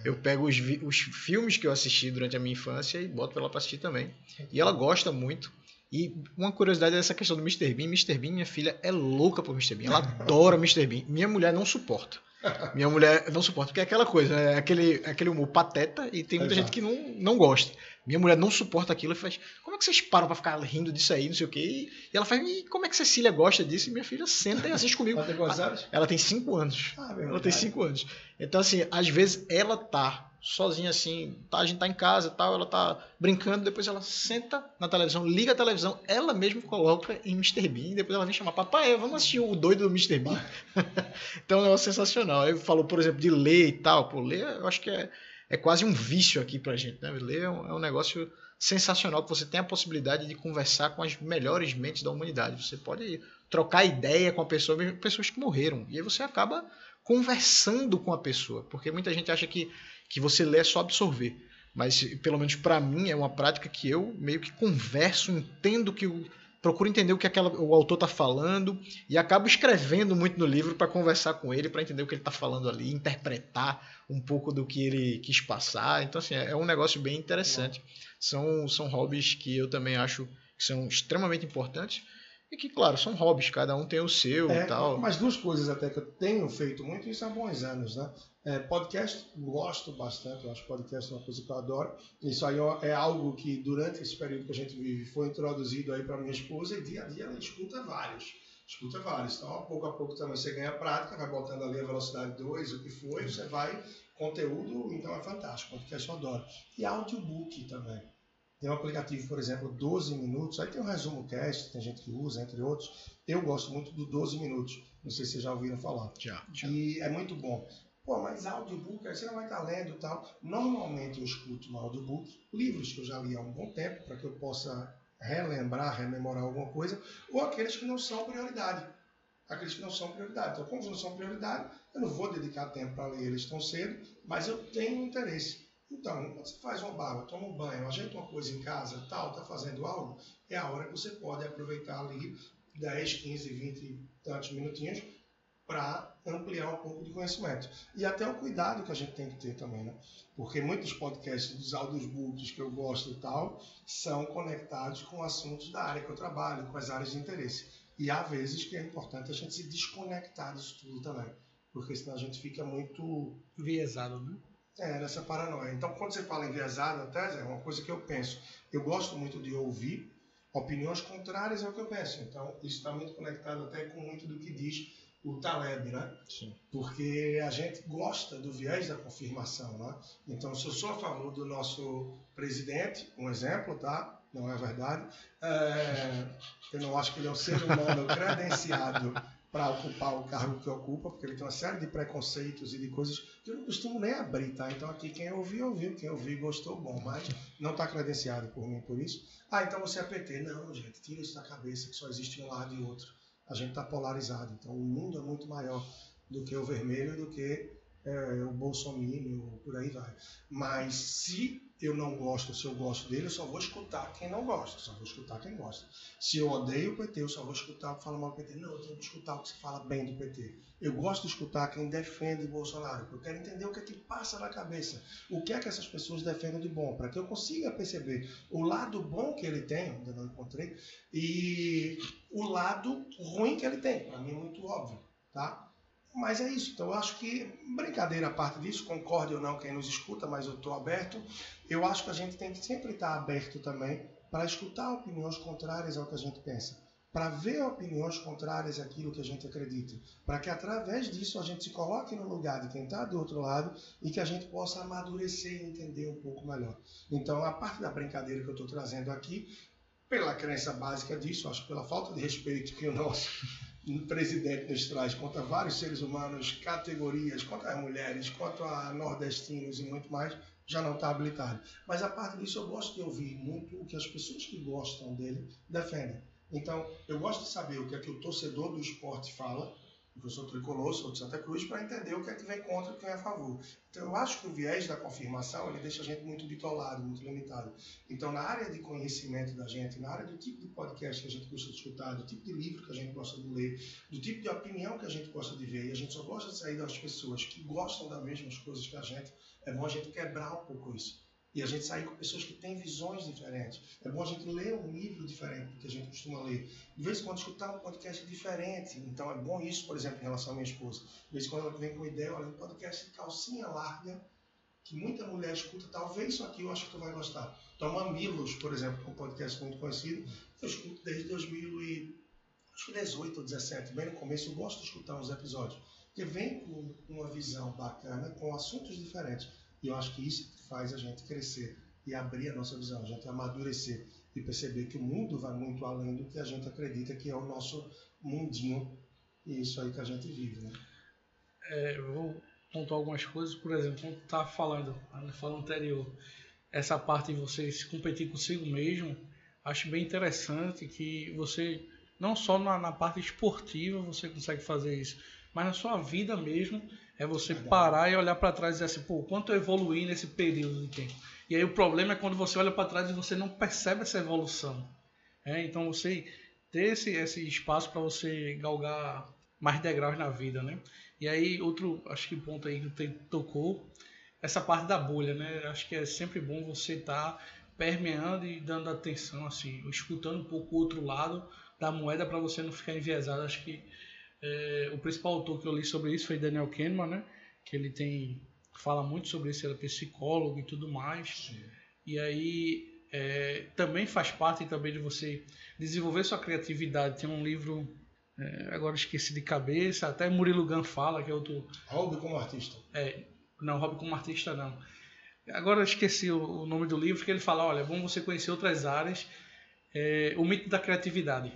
eu pego os, os filmes que eu assisti durante a minha infância e boto pra ela pra assistir também. E ela gosta muito. E uma curiosidade é essa questão do Mr. Bean. Mr. Bean, minha filha, é louca por Mr. Bean. Ela adora Mr. Bean. Minha mulher não suporta. Minha mulher não suporta, porque é aquela coisa, né? Aquele, aquele humor pateta e tem muita Exato. gente que não, não gosta. Minha mulher não suporta aquilo e faz, como é que vocês param pra ficar rindo disso aí, não sei o quê? E, e ela faz, e como é que Cecília gosta disso? E minha filha senta e assiste comigo. Ela tem quantos anos? Ela tem 5 anos. Ah, Ela tem 5 anos. Então, assim, às vezes ela tá sozinha assim, tá, a gente tá em casa e tal, ela tá brincando, depois ela senta na televisão, liga a televisão, ela mesma coloca em Mr. Bean, depois ela vem chamar, papai, vamos assistir o doido do Mr. Bean. então é um negócio sensacional. Aí falou, por exemplo, de ler e tal, pô, ler eu acho que é, é quase um vício aqui pra gente, né? Ler é um, é um negócio sensacional, que você tem a possibilidade de conversar com as melhores mentes da humanidade. Você pode trocar ideia com a pessoa, mesmo pessoas que morreram. E aí você acaba conversando com a pessoa, porque muita gente acha que, que você lê é só absorver. Mas, pelo menos para mim, é uma prática que eu meio que converso, entendo que o, procuro entender o que aquela, o autor está falando e acabo escrevendo muito no livro para conversar com ele, para entender o que ele está falando ali, interpretar um pouco do que ele quis passar. Então, assim, é um negócio bem interessante. São, são hobbies que eu também acho que são extremamente importantes e que, claro, são hobbies, cada um tem o seu É, e tal. Mas duas coisas até que eu tenho feito muito, isso há bons anos, né? É, podcast, gosto bastante, eu acho que podcast é uma coisa que eu adoro. Isso aí é algo que durante esse período que a gente vive foi introduzido aí para minha esposa e dia a dia ela escuta vários. Escuta vários. Então, a pouco a pouco também você ganha prática, vai botando ali a velocidade 2, o que foi, você vai, conteúdo, então é fantástico. Podcast eu adoro. E audiobook também. Tem um aplicativo, por exemplo, 12 minutos. Aí tem o Resumo Cast, tem gente que usa, entre outros. Eu gosto muito do 12 minutos. Não sei se vocês já ouviram falar. Já, já. E é muito bom. Pô, mas audiobook, aí você não vai estar lendo e tal. Normalmente eu escuto no audiobook livros que eu já li há um bom tempo, para que eu possa relembrar, rememorar alguma coisa, ou aqueles que não são prioridade. Aqueles que não são prioridade. Então, como não são prioridade, eu não vou dedicar tempo para ler eles tão cedo, mas eu tenho interesse. Então, quando você faz uma barba, toma um banho, ajeita uma coisa em casa, tal, tá fazendo algo, é a hora que você pode aproveitar ali 10, 15, 20 e tantos minutinhos para ampliar um pouco de conhecimento. E até o cuidado que a gente tem que ter também, né? Porque muitos podcasts dos audiobooks que eu gosto e tal são conectados com assuntos da área que eu trabalho, com as áreas de interesse. E há vezes que é importante a gente se desconectar disso tudo também. Porque senão a gente fica muito Viesado, né? é, nessa paranoia. Então, quando você fala enviesado, até é uma coisa que eu penso. Eu gosto muito de ouvir opiniões contrárias ao que eu penso. Então, isso está muito conectado até com muito do que diz o Taleb, né? Sim. Porque a gente gosta do viés da confirmação, né? Então, se eu sou a favor do nosso presidente, um exemplo, tá? Não é verdade. É, eu não acho que ele é um ser humano credenciado para ocupar o cargo que ocupa, porque ele tem uma série de preconceitos e de coisas que eu não costumo nem abrir, tá? Então aqui quem ouviu, ouviu, quem ouviu gostou, bom, mas não está credenciado por mim por isso. Ah, então você é PT. Não, gente, tira isso da cabeça que só existe um lado e outro. A gente está polarizado, então o mundo é muito maior do que o vermelho, do que é, o Bolsonaro, por aí vai. Mas se eu não gosto, se eu gosto dele, eu só vou escutar quem não gosta, só vou escutar quem gosta. Se eu odeio o PT, eu só vou escutar o que fala mal do PT. Não, eu tenho que escutar o que se fala bem do PT. Eu gosto de escutar quem defende Bolsonaro, porque eu quero entender o que é que passa na cabeça. O que é que essas pessoas defendem de bom, para que eu consiga perceber o lado bom que ele tem, ainda não encontrei, e o lado ruim que ele tem. Para mim é muito óbvio, tá? Mas é isso. Então eu acho que, brincadeira à parte disso, concorde ou não quem nos escuta, mas eu estou aberto. Eu acho que a gente tem que sempre estar aberto também para escutar opiniões contrárias ao que a gente pensa. Para ver opiniões contrárias àquilo que a gente acredita. Para que através disso a gente se coloque no lugar de quem está do outro lado e que a gente possa amadurecer e entender um pouco melhor. Então, a parte da brincadeira que eu estou trazendo aqui, pela crença básica disso, acho que pela falta de respeito que o nosso presidente nos traz contra vários seres humanos, categorias, contra as mulheres, quanto a nordestinos e muito mais, já não está habilitado. Mas a parte disso eu gosto de ouvir muito o que as pessoas que gostam dele defendem. Então, eu gosto de saber o que é que o torcedor do esporte fala, eu sou tricolor, sou de Santa Cruz, para entender o que é que vem contra e o que vem a favor. Então, eu acho que o viés da confirmação, ele deixa a gente muito bitolado, muito limitado. Então, na área de conhecimento da gente, na área do tipo de podcast que a gente gosta de escutar, do tipo de livro que a gente gosta de ler, do tipo de opinião que a gente gosta de ver, e a gente só gosta de sair das pessoas que gostam das mesmas coisas que a gente, é bom a gente quebrar um pouco isso. E a gente sair com pessoas que têm visões diferentes. É bom a gente ler um livro diferente do que a gente costuma ler. De vez em quando escutar um podcast diferente. Então é bom isso, por exemplo, em relação à minha esposa. De vez em quando ela vem com ideia, olha, um podcast de calcinha larga, que muita mulher escuta, talvez isso aqui eu acho que tu vai gostar. Então Mamilos, por exemplo, um podcast muito conhecido, eu escuto desde 2018 ou 2017, bem no começo, eu gosto de escutar uns episódios. Porque vem com uma visão bacana, com assuntos diferentes. E eu acho que isso faz a gente crescer e abrir a nossa visão, a gente amadurecer e perceber que o mundo vai muito além do que a gente acredita que é o nosso mundinho e isso aí que a gente vive, né? É, eu vou pontuar algumas coisas, por exemplo, quando tá falando na fala anterior, essa parte de você se competir consigo mesmo, acho bem interessante que você não só na, na parte esportiva você consegue fazer isso, mas na sua vida mesmo é você parar e olhar para trás e dizer assim, pô, quanto eu evoluí nesse período de tempo. E aí o problema é quando você olha para trás e você não percebe essa evolução. É, então você ter esse, esse espaço para você galgar mais degraus na vida, né? E aí outro, acho que ponto aí que tocou, essa parte da bolha, né? Acho que é sempre bom você estar tá permeando e dando atenção, assim, escutando um pouco o outro lado da moeda para você não ficar enviesado. Acho que é, o principal autor que eu li sobre isso foi Daniel Kahneman, né? Que ele tem fala muito sobre isso, ele é psicólogo e tudo mais. Sim. E aí é, também faz parte também de você desenvolver sua criatividade. Tem um livro, é, agora esqueci de cabeça, até Murilo Gun fala, que é outro... Hobby como artista. É, não, Hobby como artista não. Agora esqueci o, o, nome do livro, que ele fala, olha, vamos você conhecer outras áreas, é, o mito da criatividade.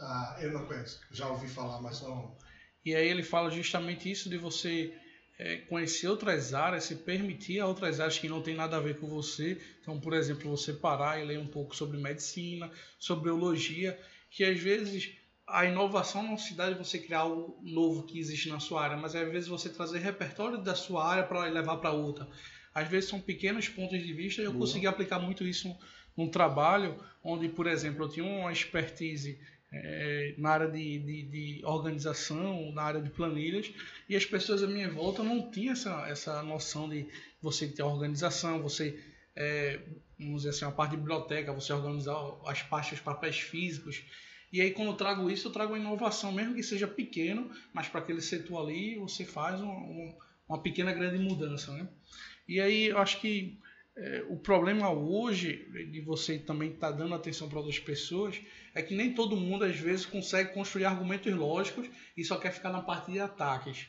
Ah, eu não conheço. Já ouvi falar, mas não. E aí ele fala justamente isso de você é, conhecer outras áreas, se permitir a outras áreas que não tem nada a ver com você. Então, por exemplo, você parar e ler um pouco sobre medicina, sobre biologia, que às vezes a inovação não se dá de você criar algo novo que existe na sua área, mas às vezes você trazer repertório da sua área para levar para outra. Às vezes são pequenos pontos de vista e eu Boa. consegui aplicar muito isso num trabalho onde, por exemplo, eu tinha uma expertise é, na área de, de, de, organização, na área de planilhas, e as pessoas à minha volta não tinham essa, essa noção de você ter organização, você, é, vamos dizer assim, uma parte de biblioteca, você organizar as pastas, papéis físicos. E aí, quando eu trago isso, eu trago uma inovação, mesmo que seja pequeno, mas para aquele setor ali, você faz uma, uma pequena, grande mudança. Né? E aí, eu acho que é, o problema hoje, de você também estar tá dando atenção para outras pessoas, é que nem todo mundo às vezes consegue construir argumentos lógicos e só quer ficar na parte de ataques.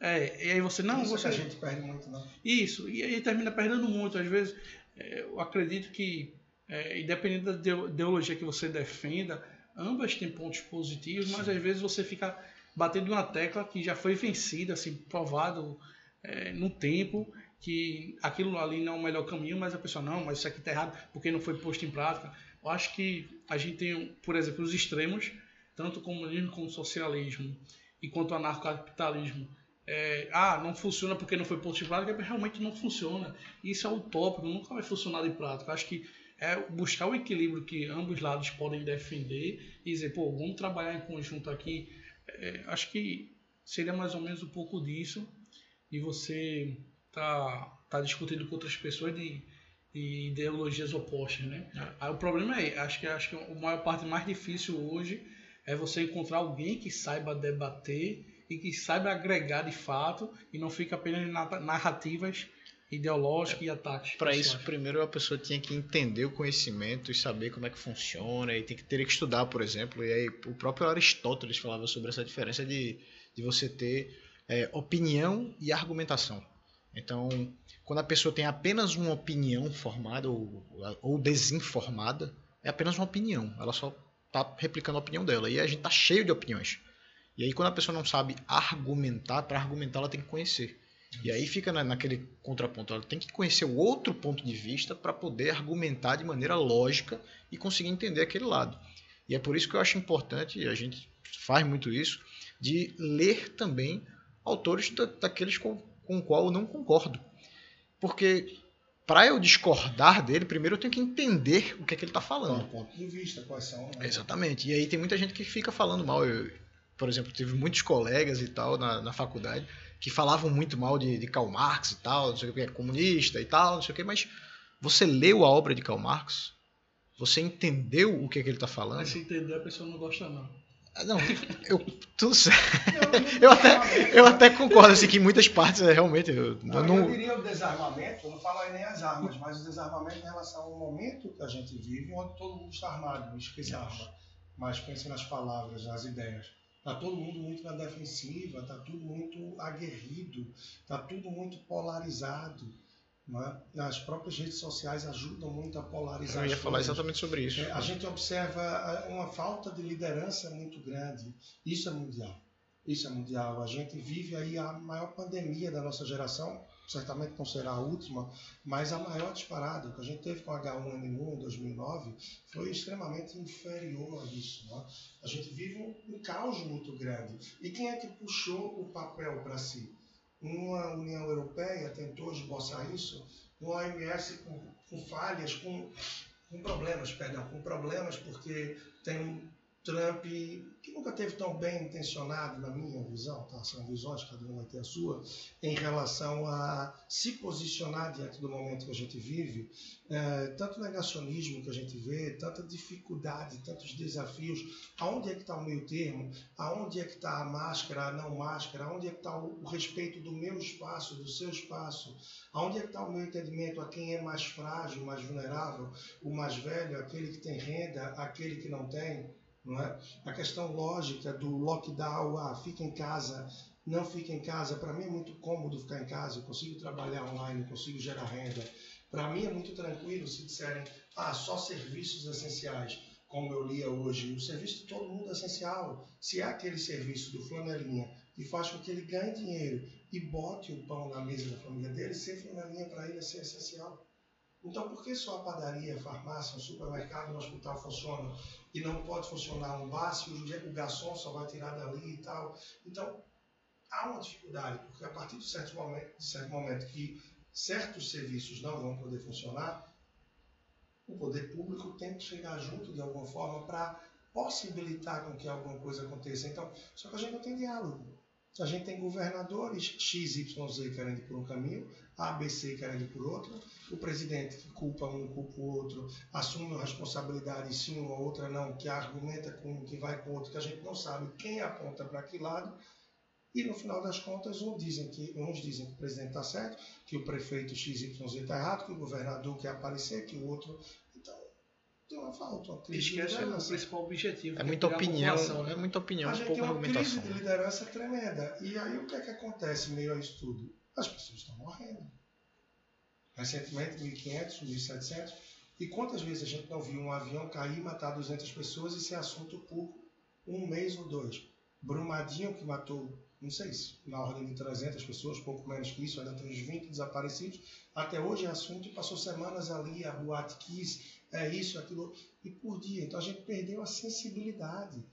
É, e aí você não. Isso você... a gente perde muito, não. Isso, e aí termina perdendo muito. Às vezes, é, eu acredito que, é, independente da ideologia que você defenda, ambas têm pontos positivos, Sim. mas às vezes você fica batendo uma tecla que já foi vencida, assim, provado é, no tempo que aquilo ali não é o melhor caminho, mas a pessoa, não, mas isso aqui está errado porque não foi posto em prática. Eu acho que a gente tem, por exemplo, os extremos, tanto o comunismo como o socialismo e quanto o anarcocapitalismo. É, ah, não funciona porque não foi posto em prática, realmente não funciona. Isso é utópico, nunca vai funcionar de prática. Eu acho que é buscar o equilíbrio que ambos lados podem defender e dizer, pô, vamos trabalhar em conjunto aqui. É, acho que seria mais ou menos um pouco disso. E você tá, tá discutindo com outras pessoas de, de ideologias opostas, né? É. Aí o problema é, acho que acho que a maior parte mais difícil hoje é você encontrar alguém que saiba debater e que saiba agregar de fato e não fica apenas em narrativas ideológicas é, e ataques. Para isso, primeiro a pessoa tinha que entender o conhecimento e saber como é que funciona, e tem que ter que estudar, por exemplo. E aí o próprio Aristóteles falava sobre essa diferença de, de você ter é, opinião e argumentação. Então, quando a pessoa tem apenas uma opinião formada ou, ou desinformada, é apenas uma opinião. Ela só está replicando a opinião dela. E a gente está cheio de opiniões. E aí, quando a pessoa não sabe argumentar, para argumentar ela tem que conhecer. E aí fica na, naquele contraponto. Ela tem que conhecer o outro ponto de vista para poder argumentar de maneira lógica e conseguir entender aquele lado. E é por isso que eu acho importante, e a gente faz muito isso, de ler também autores da, daqueles com, o qual eu não concordo. Porque para eu discordar dele, primeiro eu tenho que entender o que, é que ele está falando. Qual ponto de vista, quais são. Né? Exatamente. E aí tem muita gente que fica falando mal. Eu, por exemplo, tive muitos colegas e tal na, na faculdade que falavam muito mal de, de Karl Marx e tal, não sei o que, é comunista e tal, não sei o que, mas você leu a obra de Karl Marx? Você entendeu o que, é que ele está falando? Mas se entender, a pessoa não gosta, não. Não, eu, tudo certo. Eu até, eu até concordo assim, que em muitas partes é, realmente. Eu, não, não... eu diria o desarmamento, eu não falo nem as armas, mas o desarmamento em relação ao momento que a gente vive, onde todo mundo está armado, não esqueça arma. Mas pense nas palavras, nas ideias. Está todo mundo muito na defensiva, está tudo muito aguerrido, está tudo muito polarizado. É? As próprias redes sociais ajudam muito a polarizar. Eu ia falar exatamente sobre isso. É, a gente observa uma falta de liderança muito grande. Isso é mundial. Isso é mundial. A gente vive aí a maior pandemia da nossa geração. Certamente não será a última, mas a maior disparada que a gente teve com H1N1 em 2009 foi extremamente inferior a isso. É? A gente vive um, um caos muito grande. E quem é que puxou o papel para si? Uma União Europeia tentou esboçar isso, uma OMS com, com falhas, com, com problemas, perdão, com problemas porque tem Trump, que nunca teve tão bem intencionado, na minha visão, tá? são visões, cada um vai ter a sua, em relação a se posicionar diante do momento que a gente vive, é, tanto negacionismo que a gente vê, tanta dificuldade, tantos desafios, aonde é que está o meio termo, aonde é que está a máscara, a não máscara, aonde é que está o, o respeito do meu espaço, do seu espaço, aonde é que está o meu entendimento a quem é mais frágil, mais vulnerável, o mais velho, aquele que tem renda, aquele que não tem, é? A questão lógica do lockdown, ah, fica em casa, não fica em casa, para mim é muito cômodo ficar em casa, eu consigo trabalhar online, consigo gerar renda. Para mim é muito tranquilo se disserem, ah, só serviços essenciais, como eu lia hoje. O serviço de todo mundo é essencial. Se é aquele serviço do flanelinha que faz com que ele ganhe dinheiro e bote o pão na mesa da família dele, ser flanelinha para ele é ser essencial. Então, por que só a padaria, a farmácia, o supermercado, o hospital funcionam e não pode funcionar um bar se o garçom só vai tirar dali e tal? Então, há uma dificuldade, porque a partir de certo momento, de certo momento que certos serviços não vão poder funcionar, o poder público tem que chegar junto de alguma forma para possibilitar com que alguma coisa aconteça. Então, só que a gente não tem diálogo. A gente tem governadores X, Y, Z querendo ir por um caminho, A, B, C querendo ir por outro, o presidente que culpa um, culpa o outro, assume responsabilidade sim, uma outra não, que argumenta com um, que vai com outro, que a gente não sabe quem aponta para que lado, e no final das contas, uns dizem que, uns dizem que o presidente está certo, que o prefeito XYZ está errado, que o governador quer aparecer, que o outro tem uma falta, uma crise Esquece de liderança. o principal objetivo. É, é muita opinião, né? é muita opinião, a gente tem uma crise de liderança tremenda. E aí o que é que acontece meio a isso tudo? As pessoas estão morrendo. Recentemente, 1.500, 1.700. E quantas vezes a gente não viu um avião cair, matar 200 pessoas e ser assunto por um mês ou dois? Brumadinho, que matou, não sei se na ordem de 300 pessoas, pouco menos que isso, ainda tem uns 20 desaparecidos. Até hoje é assunto e passou semanas ali, a Boate Kiss, é isso, aquilo, e por dia. Então a gente perdeu a sensibilidade.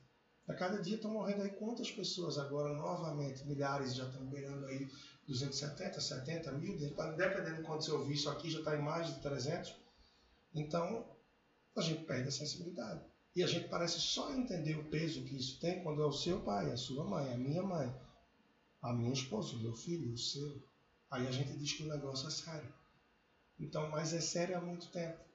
A cada dia estão morrendo aí quantas pessoas agora, novamente, milhares já estão beirando aí 270, 70 mil, dependendo de quando você ouvir isso aqui, já está em mais de 300. Então, a gente perde a sensibilidade. E a gente parece só entender o peso que isso tem quando é o seu pai, a sua mãe, a minha mãe, a minha esposa, o meu filho, o seu. Aí a gente diz que o negócio é sério. Então, mas é sério há muito tempo.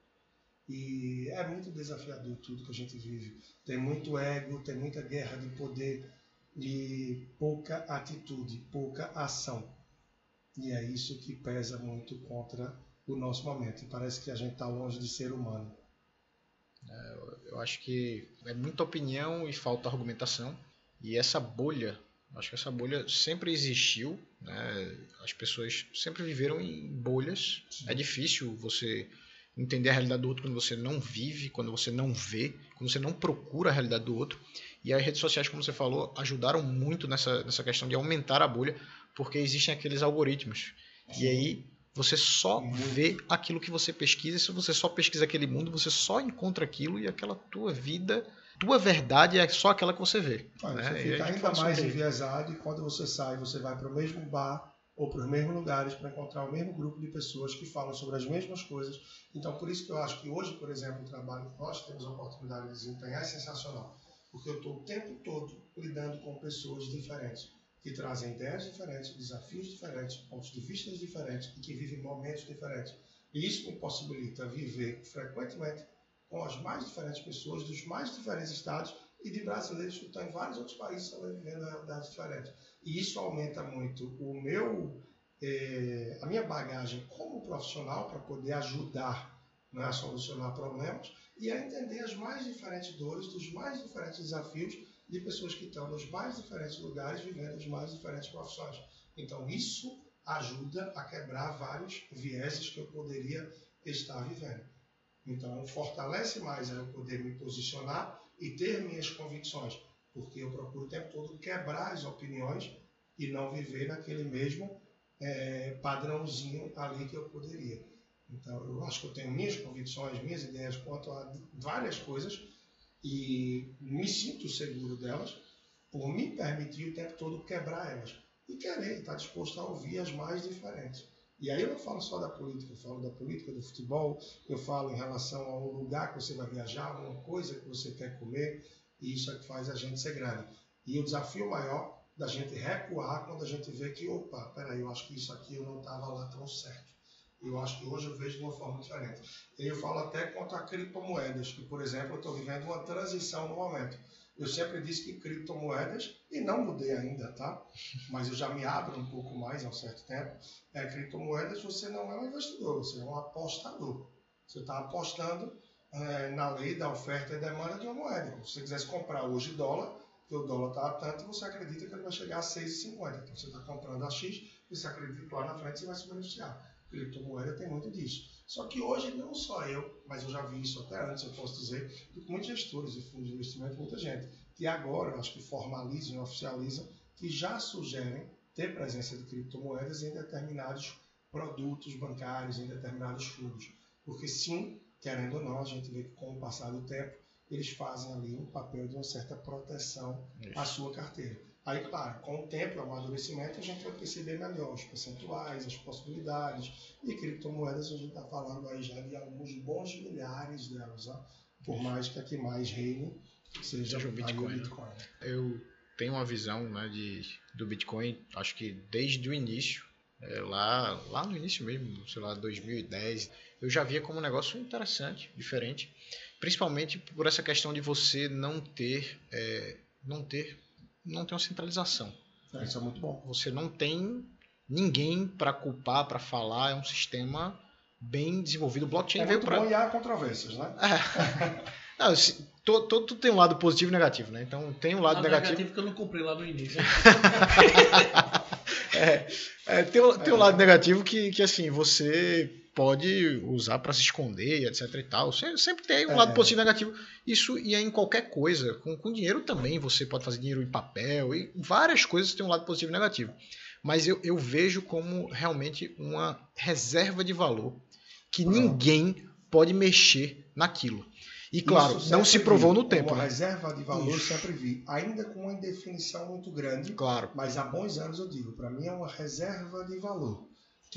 E é muito desafiador tudo que a gente vive. Tem muito ego, tem muita guerra de poder e pouca atitude, pouca ação. E é isso que pesa muito contra o nosso momento. E parece que a gente está longe de ser humano. É, eu acho que é muita opinião e falta argumentação. E essa bolha, acho que essa bolha sempre existiu. Né? As pessoas sempre viveram em bolhas. Sim. É difícil você entender a realidade do outro quando você não vive, quando você não vê, quando você não procura a realidade do outro. E as redes sociais, como você falou, ajudaram muito nessa, nessa questão de aumentar a bolha, porque existem aqueles algoritmos. E aí você só vê aquilo que você pesquisa, e se você só pesquisa aquele mundo, você só encontra aquilo e aquela tua vida tua verdade é só aquela que você vê. Ah, né? Você fica ainda mais enviesado e quando você sai, você vai para o mesmo bar ou para os mesmos lugares para encontrar o mesmo grupo de pessoas que falam sobre as mesmas coisas. Então, por isso que eu acho que hoje, por exemplo, o trabalho que nós temos a oportunidade de desempenhar é sensacional, porque eu estou o tempo todo lidando com pessoas diferentes, que trazem ideias diferentes, desafios diferentes, pontos de vista diferentes e que vivem momentos diferentes. E isso me possibilita viver frequentemente com as mais diferentes pessoas dos mais diferentes estados e de brasileiros que estão em vários outros países também vivendo realidades diferentes. E isso aumenta muito o meu, é, a minha bagagem como profissional para poder ajudar né, a solucionar problemas e a entender as mais diferentes dores, dos mais diferentes desafios de pessoas que estão nos mais diferentes lugares vivendo as mais diferentes profissões. Então isso ajuda a quebrar vários vieses que eu poderia estar vivendo. Então fortalece mais eu poder me posicionar e ter minhas convicções porque eu procuro o tempo todo quebrar as opiniões e não viver naquele mesmo é, padrãozinho ali que eu poderia. Então, eu acho que eu tenho minhas convicções, minhas ideias quanto a várias coisas e me sinto seguro delas por me permitir o tempo todo quebrar elas e querer estar disposto a ouvir as mais diferentes. E aí eu não falo só da política, eu falo da política, do futebol, eu falo em relação ao lugar que você vai viajar, uma coisa que você quer comer, e isso é que faz a gente ser grande. E o desafio maior da gente recuar quando a gente vê que, opa, peraí, eu acho que isso aqui eu não estava lá tão certo. Eu acho que hoje eu vejo de uma forma diferente. Eu falo até quanto a criptomoedas, que, por exemplo, eu estou vivendo uma transição no momento. Eu sempre disse que criptomoedas, e não mudei ainda, tá? Mas eu já me abro um pouco mais há um certo tempo. É, criptomoedas, você não é um investidor, você é um apostador. Você está apostando é, na lei da oferta e demanda de uma moeda. Se você quisesse comprar hoje dólar, que o dólar está a tanto, você acredita que ele vai chegar a 6,50. Então você está comprando a X, você acredita que lá na frente você vai se beneficiar. Criptomoeda tem muito disso. Só que hoje, não só eu, mas eu já vi isso até antes, eu posso dizer, de muitos gestores de fundos de investimento, muita gente, que agora, acho que formalizam e oficializam, que já sugerem ter presença de criptomoedas em determinados produtos bancários, em determinados fundos. Porque sim, querendo ou não, a gente vê que com o passar do tempo, eles fazem ali um papel de uma certa proteção Isso. à sua carteira. Aí, claro, com o tempo, o amadurecimento, a gente vai perceber melhor os percentuais, as possibilidades. E criptomoedas, a gente está falando aí já de alguns bons milhares delas, por mais que a que mais reine seja, seja o Bitcoin. O Bitcoin. Né? Eu tenho uma visão né, de, do Bitcoin, acho que desde o início, é, lá, lá no início mesmo, sei lá, 2010, eu já via como um negócio interessante, diferente, principalmente por essa questão de você não ter, é, não ter, não ter uma centralização. É, isso é muito bom. Você não tem ninguém para culpar, para falar, é um sistema bem desenvolvido. O blockchain é veio para. e há controvérsias, né? É. Não, todo, todo, tem um lado positivo e negativo, né? Então tem um lado, lado negativo. negativo que eu não comprei lá no início. é, é, tem, tem um lado negativo que, que assim, você pode usar para se esconder, etc e tal. Sempre tem um é. lado positivo e negativo. Isso e é em qualquer coisa. Com, com dinheiro também você pode fazer dinheiro em papel e várias coisas têm um lado positivo e negativo. Mas eu, eu vejo como realmente uma reserva de valor que ninguém pode mexer naquilo. E claro, não se provou no tempo. Uma né? reserva de valor Isso. sempre vi, ainda com uma indefinição muito grande. Claro. Mas há bons anos eu digo, para mim é uma reserva de valor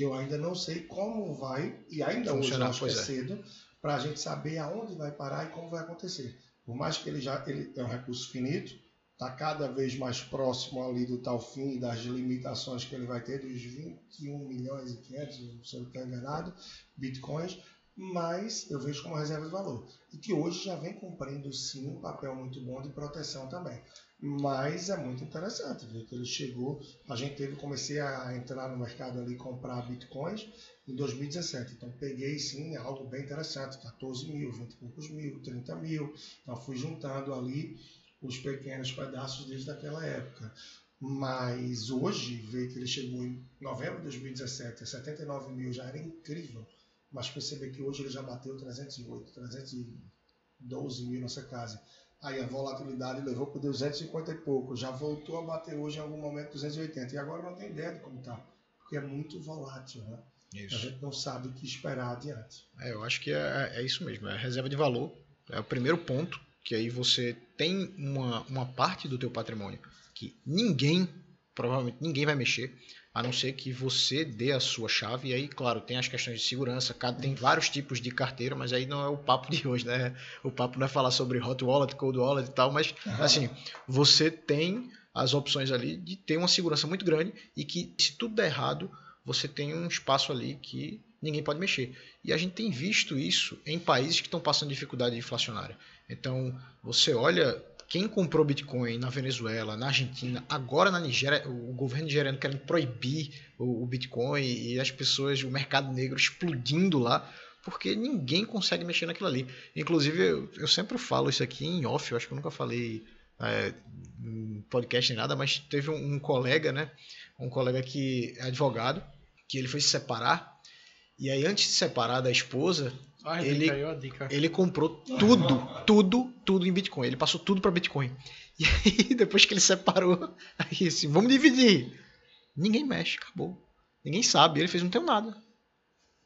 que eu ainda não sei como vai, e ainda hoje acho que é, é cedo, para a gente saber aonde vai parar e como vai acontecer. Por mais que ele já ele é um recurso finito, está cada vez mais próximo ali do tal fim e das limitações que ele vai ter, dos 21 milhões e 500, se eu não estou enganado, bitcoins, mas eu vejo como reserva de valor. E que hoje já vem cumprindo sim um papel muito bom de proteção também. Mas é muito interessante ver que ele chegou. A gente teve, comecei a entrar no mercado ali comprar bitcoins em 2017. Então peguei sim algo bem interessante, 14 mil, 20 e poucos mil, 30 mil. Então fui juntando ali os pequenos pedaços desde aquela época. Mas hoje, ver que ele chegou em novembro de 2017 a 79 mil já era incrível. Mas perceber que hoje ele já bateu 308, 312 mil nessa casa. Aí a volatilidade levou para 250 e pouco, já voltou a bater hoje em algum momento 280. E agora não tem ideia de como está, porque é muito volátil, né? Isso. A gente não sabe o que esperar adiante. É, eu acho que é, é isso mesmo, é reserva de valor, é o primeiro ponto que aí você tem uma, uma parte do teu patrimônio que ninguém, provavelmente ninguém vai mexer, a não ser que você dê a sua chave. E aí, claro, tem as questões de segurança, tem vários tipos de carteira, mas aí não é o papo de hoje, né? O papo não é falar sobre hot wallet, cold wallet e tal, mas uhum. assim, você tem as opções ali de ter uma segurança muito grande e que se tudo der errado, você tem um espaço ali que ninguém pode mexer. E a gente tem visto isso em países que estão passando dificuldade inflacionária. Então, você olha quem comprou Bitcoin na Venezuela, na Argentina, agora na Nigéria, o governo nigeriano querendo proibir o, Bitcoin e as pessoas, o mercado negro explodindo lá, porque ninguém consegue mexer naquilo ali. Inclusive, eu, eu sempre falo isso aqui em off, eu acho que eu nunca falei é, podcast nem nada, mas teve um, um colega, né? Um colega que é advogado, que ele foi se separar, e aí antes de se separar da esposa, ah, ele, dica, ele comprou tudo, tudo, tudo em Bitcoin. Ele passou tudo para Bitcoin. E aí, depois que ele separou, aí assim, vamos dividir. Ninguém mexe, acabou. Ninguém sabe. Ele fez, não tem nada.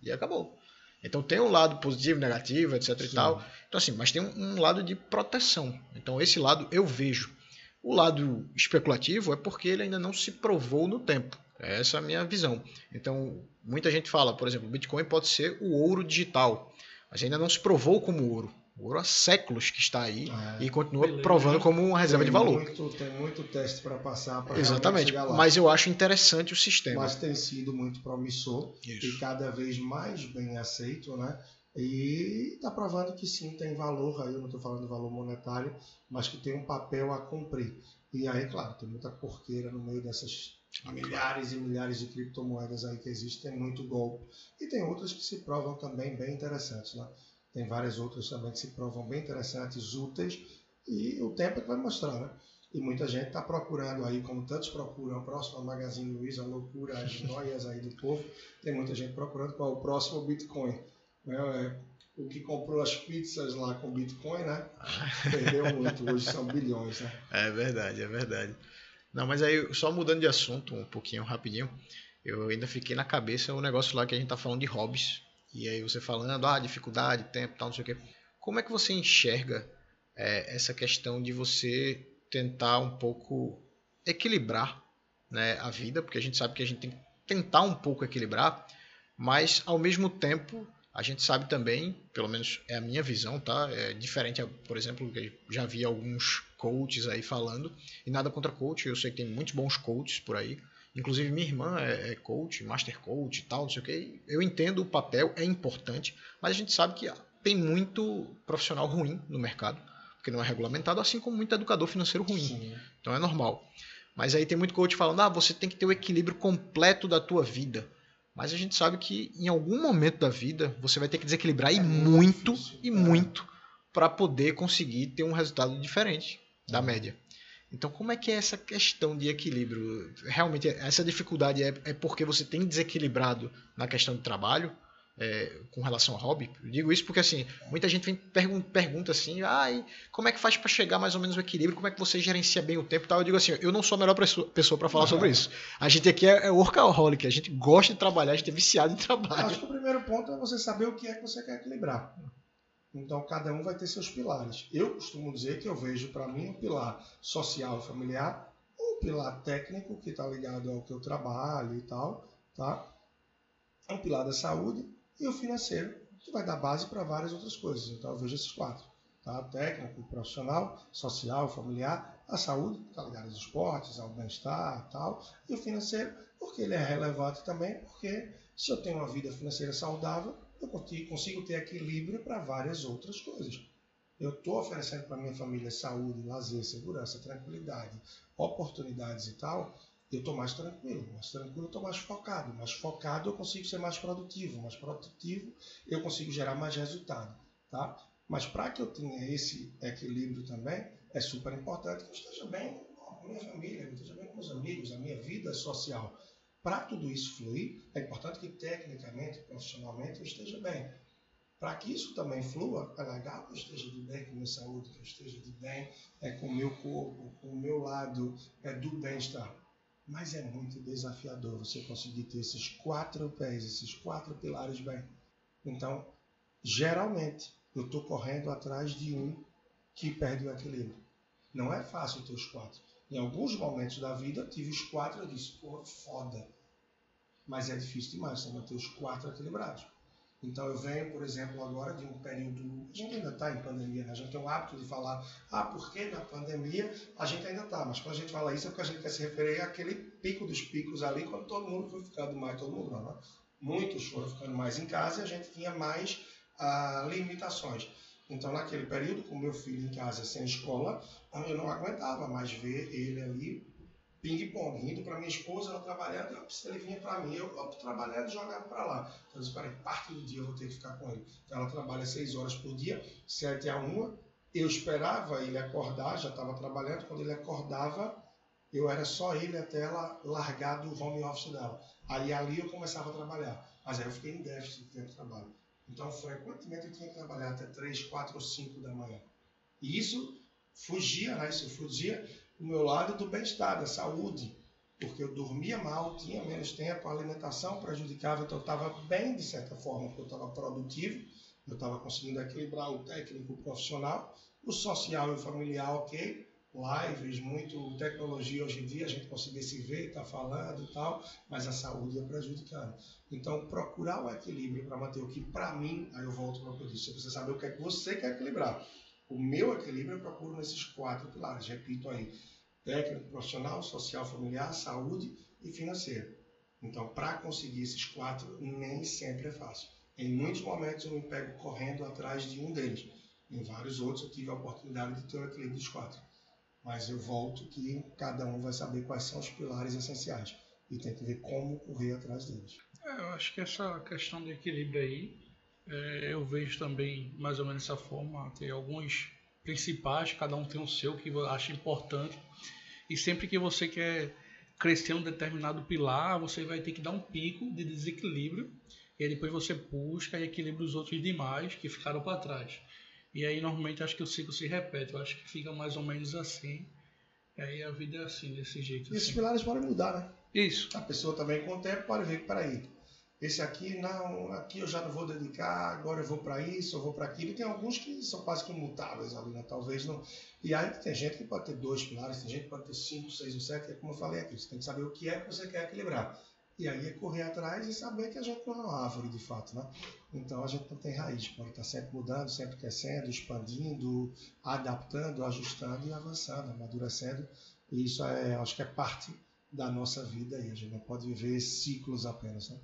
E acabou. Então tem um lado positivo, negativo, etc Sim. e tal. Então assim, mas tem um, um lado de proteção. Então esse lado eu vejo. O lado especulativo é porque ele ainda não se provou no tempo. Essa é a minha visão. Então, muita gente fala, por exemplo, o Bitcoin pode ser o ouro digital, mas ainda não se provou como ouro. O ouro há séculos que está aí é, e continua beleza. provando como uma reserva tem de valor. Muito, tem muito teste para passar para Exatamente, mas eu acho interessante o sistema. Mas tem sido muito promissor Isso. e cada vez mais bem aceito, né? E está provando que sim, tem valor, aí eu não estou falando valor monetário, mas que tem um papel a cumprir. E aí, claro, tem muita porqueira no meio dessas milhares e milhares de criptomoedas aí que existem, tem muito golpe. E tem outras que se provam também bem interessantes, né? Tem várias outras também que se provam bem interessantes, úteis, e o tempo é que vai mostrar, né? E muita gente está procurando aí, como tantos procuram, o próximo Magazine Luiza, a loucura, as noias aí do povo, tem muita gente procurando qual é o próximo Bitcoin. Né? É, o que comprou as pizzas lá com Bitcoin, né? Perdeu muito, hoje são bilhões, né? É verdade, é verdade. Não, mas aí, só mudando de assunto um pouquinho, rapidinho, eu ainda fiquei na cabeça o negócio lá que a gente tá falando de hobbies. E aí você falando, ah, dificuldade, tempo, tal, não sei o quê. Como é que você enxerga é, essa questão de você tentar um pouco equilibrar né, a vida? Porque a gente sabe que a gente tem que tentar um pouco equilibrar, mas ao mesmo tempo a gente sabe também, pelo menos é a minha visão, tá? É diferente, por exemplo, já vi alguns coaches aí falando, e nada contra coach, eu sei que tem muitos bons coaches por aí. Inclusive minha irmã é, é coach, master coach e tal, não sei o que. Eu entendo o papel, é importante, mas a gente sabe que tem muito profissional ruim no mercado, porque não é regulamentado, assim como muito educador financeiro ruim. Sim. Então é normal. Mas aí tem muito coach falando, ah, você tem que ter o equilíbrio completo da tua vida. Mas a gente sabe que em algum momento da vida você vai ter que desequilibrar é e muito, difícil, e é. muito para poder conseguir ter um resultado diferente da média. Então, como é que é essa questão de equilíbrio? Realmente, essa dificuldade é, é porque você tem desequilibrado na questão do trabalho? É, com relação ao hobby. Eu digo isso porque assim, muita gente vem pergun pergunta assim, ah, como é que faz para chegar mais ou menos o equilíbrio? Como é que você gerencia bem o tempo tal? Eu digo assim, eu não sou a melhor pessoa para falar sobre isso. A gente aqui é, é workaholic, a gente gosta de trabalhar, a gente é viciado em trabalho. Acho que o primeiro ponto é você saber o que é que você quer equilibrar. Então cada um vai ter seus pilares. Eu costumo dizer que eu vejo para mim um pilar social e familiar, um pilar técnico que está ligado ao que eu trabalho e tal, tá? Um pilar da saúde e o financeiro, que vai dar base para várias outras coisas. Então eu vejo esses quatro. Tá? Técnico, profissional, social, familiar, a saúde, está ligado aos esportes, ao bem-estar tal, e o financeiro, porque ele é relevante também, porque se eu tenho uma vida financeira saudável, eu consigo ter equilíbrio para várias outras coisas. Eu estou oferecendo para minha família saúde, lazer, segurança, tranquilidade, oportunidades e tal, eu estou mais tranquilo, mais tranquilo eu estou mais focado, mais focado eu consigo ser mais produtivo, mais produtivo eu consigo gerar mais resultado, tá? Mas para que eu tenha esse equilíbrio também, é super importante que eu esteja bem com a minha família, eu esteja bem com meus amigos, a minha vida social. Para tudo isso fluir, é importante que tecnicamente, profissionalmente, eu esteja bem. Para que isso também flua, é legal que eu esteja de bem com a minha saúde, que eu esteja de bem é, com o meu corpo, com o meu lado é, do bem-estar. Mas é muito desafiador você conseguir ter esses quatro pés, esses quatro pilares bem. Então, geralmente, eu estou correndo atrás de um que perde o equilíbrio. Não é fácil ter os quatro. Em alguns momentos da vida, tive os quatro e disse, pô, foda. Mas é difícil demais você manter os quatro equilibrados. Então eu venho, por exemplo, agora de um período. A gente ainda está em pandemia, né? A gente tem o hábito de falar, ah, porque na pandemia a gente ainda está. Mas quando a gente fala isso é porque a gente quer se referir àquele pico dos picos ali, quando todo mundo foi ficando mais, todo mundo não, né? Muitos foram ficando mais em casa e a gente tinha mais ah, limitações. Então, naquele período, com meu filho em casa sem escola, eu não aguentava mais ver ele ali ping-pong, indo para minha esposa, ela trabalhando, ele vinha para mim, eu, eu trabalhando e jogava para lá. Então, eu disse, peraí, parte do dia eu vou ter que ficar com ele. Então, ela trabalha seis horas por dia, sete a uma. Eu esperava ele acordar, já estava trabalhando. Quando ele acordava, eu era só ele até ela largar do home office dela. Aí ali eu começava a trabalhar. Mas aí eu fiquei em déficit de tempo de trabalho. Então, frequentemente eu tinha que trabalhar até três, quatro ou cinco da manhã. E isso fugia, né? Isso fugia do meu lado do bem-estar, da saúde, porque eu dormia mal, tinha menos tempo, a alimentação prejudicava, então eu estava bem de certa forma, porque eu estava produtivo, eu estava conseguindo equilibrar o técnico o profissional, o social e o familiar, ok, lives, muito tecnologia hoje em dia, a gente conseguir se ver, estar tá falando e tal, mas a saúde ia prejudicando. Então, procurar o equilíbrio para manter o que, para mim, aí eu volto para o que eu disse, você saber o que é que você quer equilibrar. O meu equilíbrio eu procuro nesses quatro pilares, repito aí, técnico, profissional, social, familiar, saúde e financeiro. Então, para conseguir esses quatro, nem sempre é fácil. Em muitos momentos eu me pego correndo atrás de um deles. Em vários outros eu tive a oportunidade de ter o equilíbrio dos quatro. Mas eu volto que cada um vai saber quais são os pilares essenciais e tem que ver como correr atrás deles. É, eu acho que essa questão do equilíbrio aí é, eu vejo também mais ou menos dessa forma. Tem alguns principais, cada um tem o seu que eu acho importante. E sempre que você quer crescer um determinado pilar, você vai ter que dar um pico de desequilíbrio. E aí depois você busca e equilibra os outros demais que ficaram para trás. E aí normalmente acho que o ciclo se repete. Eu acho que fica mais ou menos assim. E aí a vida é assim, desse jeito. E esses assim. pilares podem mudar, né? Isso. A pessoa também com o tempo pode ver que, peraí, esse aqui não, aqui eu já não vou dedicar, agora eu vou para isso, eu vou para aquilo. Tem alguns que são quase que imutáveis ali, né? Talvez não. E aí tem gente que pode ter dois pilares, tem gente que pode ter cinco, seis ou sete, é como eu falei aqui, você tem que saber o que é que você quer equilibrar. E aí é correr atrás e saber que a gente não é uma árvore de fato, né? Então a gente não tem raiz, pode estar sempre mudando, sempre crescendo, expandindo, adaptando, ajustando e avançando, amadurecendo. E isso é, acho que é parte da nossa vida e a gente não pode viver ciclos apenas, né?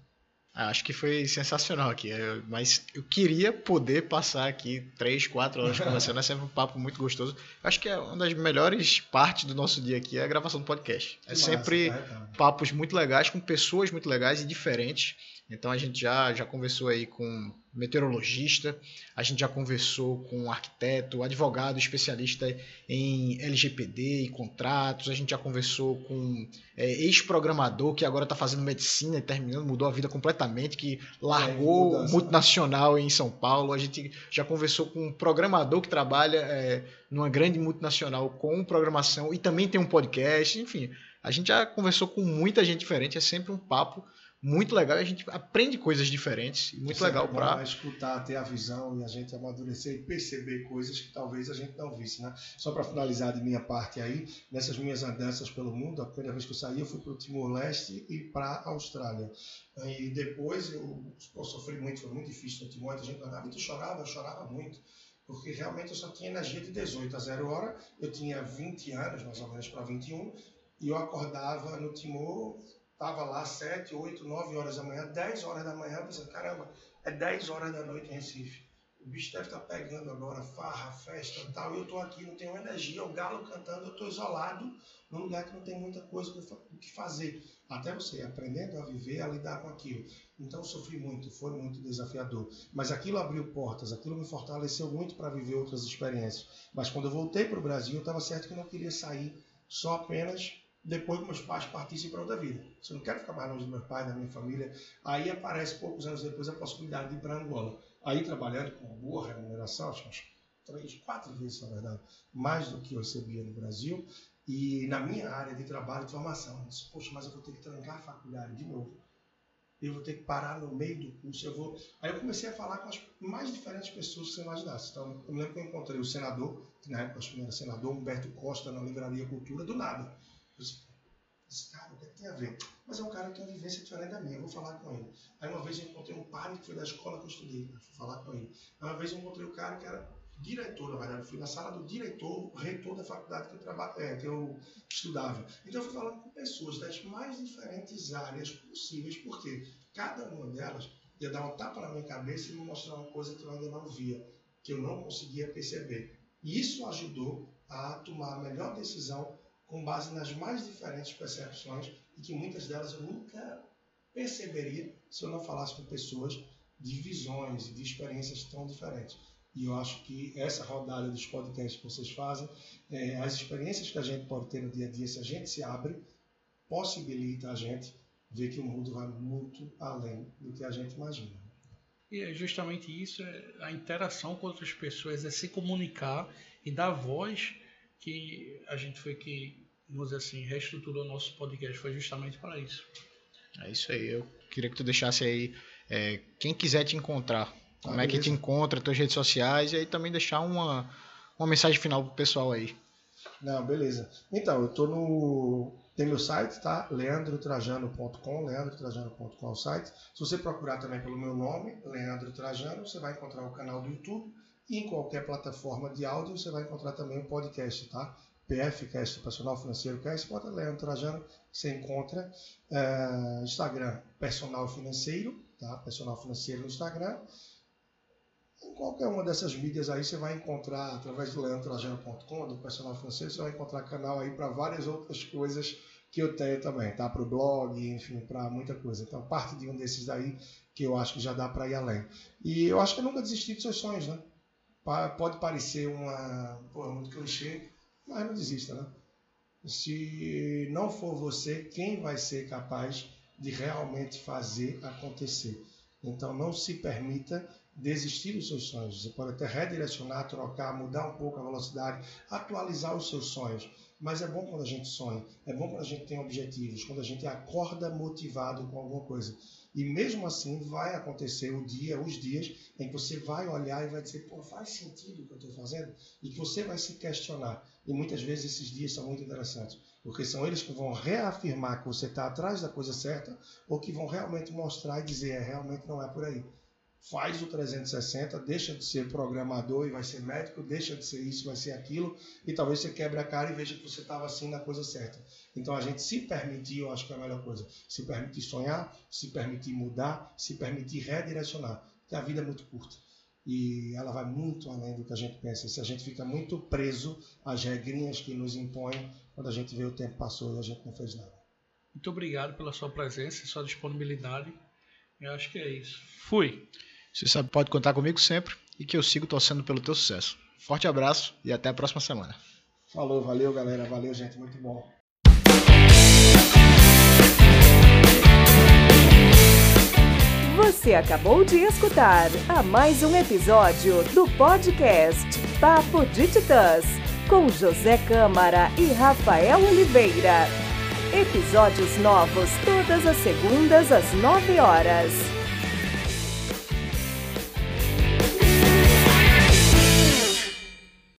Ah, acho que foi sensacional aqui, é, mas eu queria poder passar aqui três, quatro horas conversando, é sempre um papo muito gostoso. Acho que é uma das melhores partes do nosso dia aqui é a gravação do podcast. É sempre papos muito legais, com pessoas muito legais e diferentes. Então a gente já, já conversou aí com meteorologista, a gente já conversou com arquiteto, advogado, especialista em LGPD e contratos, a gente já conversou com é, ex-programador que agora está fazendo medicina e terminando, mudou a vida completamente, que largou é, multinacional em São Paulo, a gente já conversou com um programador que trabalha é, numa grande multinacional com programação e também tem um podcast, enfim, a gente já conversou com muita gente diferente, é sempre um papo muito legal e a gente aprende coisas diferentes. Muito Isso legal é para escutar, ter a visão e a gente amadurecer e perceber coisas que talvez a gente não visse, né? Só para finalizar de minha parte aí, nessas minhas andanças pelo mundo, a primeira vez que eu saí, eu fui para o Timor-Leste e para a Austrália. E depois eu, eu sofri muito, foi muito difícil no Timor, a gente andava tu chorava, eu chorava muito porque realmente eu só tinha energia de 18 a 0 hora, eu tinha 20 anos, mais ou menos para 21, e eu acordava no Timor Estava lá 7, 8, 9 horas da manhã, 10 horas da manhã, pensando, caramba, é 10 horas da noite em Recife. O bicho deve estar tá pegando agora, farra, festa tal, e eu estou aqui, não tenho energia, o galo cantando, eu estou isolado num lugar que não tem muita coisa o que fazer. Até você aprendendo a viver, a lidar com aquilo. Então sofri muito, foi muito desafiador. Mas aquilo abriu portas, aquilo me fortaleceu muito para viver outras experiências. Mas quando eu voltei para o Brasil, eu estava certo que eu não queria sair só apenas depois que meus pais partissem para outra vida. Se eu não quero ficar mais longe do meu pai, da minha família, aí aparece poucos anos depois a possibilidade de ir para Angola. Aí trabalhando com boa remuneração, acho que três, quatro vezes, na verdade, mais do que eu recebia no Brasil, e na minha área de trabalho de formação. Eu disse, poxa, mas eu vou ter que trancar a faculdade de novo. eu vou ter que parar no meio do curso, eu vou... Aí eu comecei a falar com as mais diferentes pessoas que você imaginasse. Então, eu me lembro que eu encontrei o senador, que na época que era senador, Humberto Costa, na Livraria Cultura, do nada. Disse, cara, o que tem a ver? Mas é um cara que tem uma vivência diferente da minha, eu vou falar com ele. Aí uma vez eu encontrei um padre que foi da escola que eu estudei, eu fui falar com ele. Aí uma vez eu encontrei um cara que era diretor, na verdade, eu fui na sala do diretor, reitor da faculdade que eu, traba, é, que eu estudava. Então eu fui falando com pessoas das mais diferentes áreas possíveis, porque cada uma delas ia dar um tapa na minha cabeça e me mostrar uma coisa que eu ainda não via, que eu não conseguia perceber. E isso ajudou a tomar a melhor decisão com base nas mais diferentes percepções e que muitas delas eu nunca perceberia se eu não falasse com pessoas de visões e de experiências tão diferentes. E eu acho que essa rodada dos podcasts que vocês fazem, é, as experiências que a gente pode ter no dia a dia, se a gente se abre, possibilita a gente ver que o mundo vai muito além do que a gente imagina. E é justamente isso, é a interação com outras pessoas, é se comunicar e dar voz que a gente foi que, vamos dizer assim, reestruturou nosso podcast, foi justamente para isso. É isso aí, eu queria que tu deixasse aí, é, quem quiser te encontrar, como ah, é que te encontra, tuas redes sociais, e aí também deixar uma, uma mensagem final pro pessoal aí. Não, beleza. Então, eu tô no. Tem meu site, tá? leandrotrajano.com, leandrotrajano.com é o site. Se você procurar também pelo meu nome, Leandro Trajano, você vai encontrar o canal do YouTube e em qualquer plataforma de áudio você vai encontrar também o podcast, tá? PFcast, Personal Financeiro Cast, bota Leandro Trajano, você encontra. Uh, Instagram, Personal Financeiro, tá? Personal Financeiro no Instagram. Em qualquer uma dessas mídias aí você vai encontrar, através do leandrotrajano.com, do personal financeiro, você vai encontrar canal aí para várias outras coisas que eu tenho também, tá? Para o blog, enfim, para muita coisa. Então, parte de um desses daí que eu acho que já dá para ir além. E eu acho que eu nunca desisti dos seus sonhos, né? Pode parecer uma, pô, muito clichê, mas não desista, né? Se não for você, quem vai ser capaz de realmente fazer acontecer? Então, não se permita desistir dos seus sonhos. Você pode até redirecionar, trocar, mudar um pouco a velocidade, atualizar os seus sonhos. Mas é bom quando a gente sonha, é bom quando a gente tem objetivos, quando a gente acorda motivado com alguma coisa. E mesmo assim vai acontecer o dia, os dias em que você vai olhar e vai dizer, pô, faz sentido o que eu estou fazendo? E que você vai se questionar. E muitas vezes esses dias são muito interessantes, porque são eles que vão reafirmar que você está atrás da coisa certa ou que vão realmente mostrar e dizer, é, realmente não é por aí faz o 360, deixa de ser programador e vai ser médico, deixa de ser isso, vai ser aquilo, e talvez você quebre a cara e veja que você estava assim na coisa certa. Então a gente se permitir, eu acho que é a melhor coisa. Se permitir sonhar, se permitir mudar, se permitir redirecionar. Porque a vida é muito curta. E ela vai muito além do que a gente pensa. Se a gente fica muito preso às regrinhas que nos impõem, quando a gente vê o tempo passou e a gente não fez nada. Muito obrigado pela sua presença e sua disponibilidade. Eu acho que é isso. Fui! Você sabe, pode contar comigo sempre e que eu sigo torcendo pelo teu sucesso. Forte abraço e até a próxima semana. Falou, valeu galera, valeu gente, muito bom. Você acabou de escutar a mais um episódio do podcast Papo de Titãs, com José Câmara e Rafael Oliveira. Episódios novos todas as segundas às 9 horas.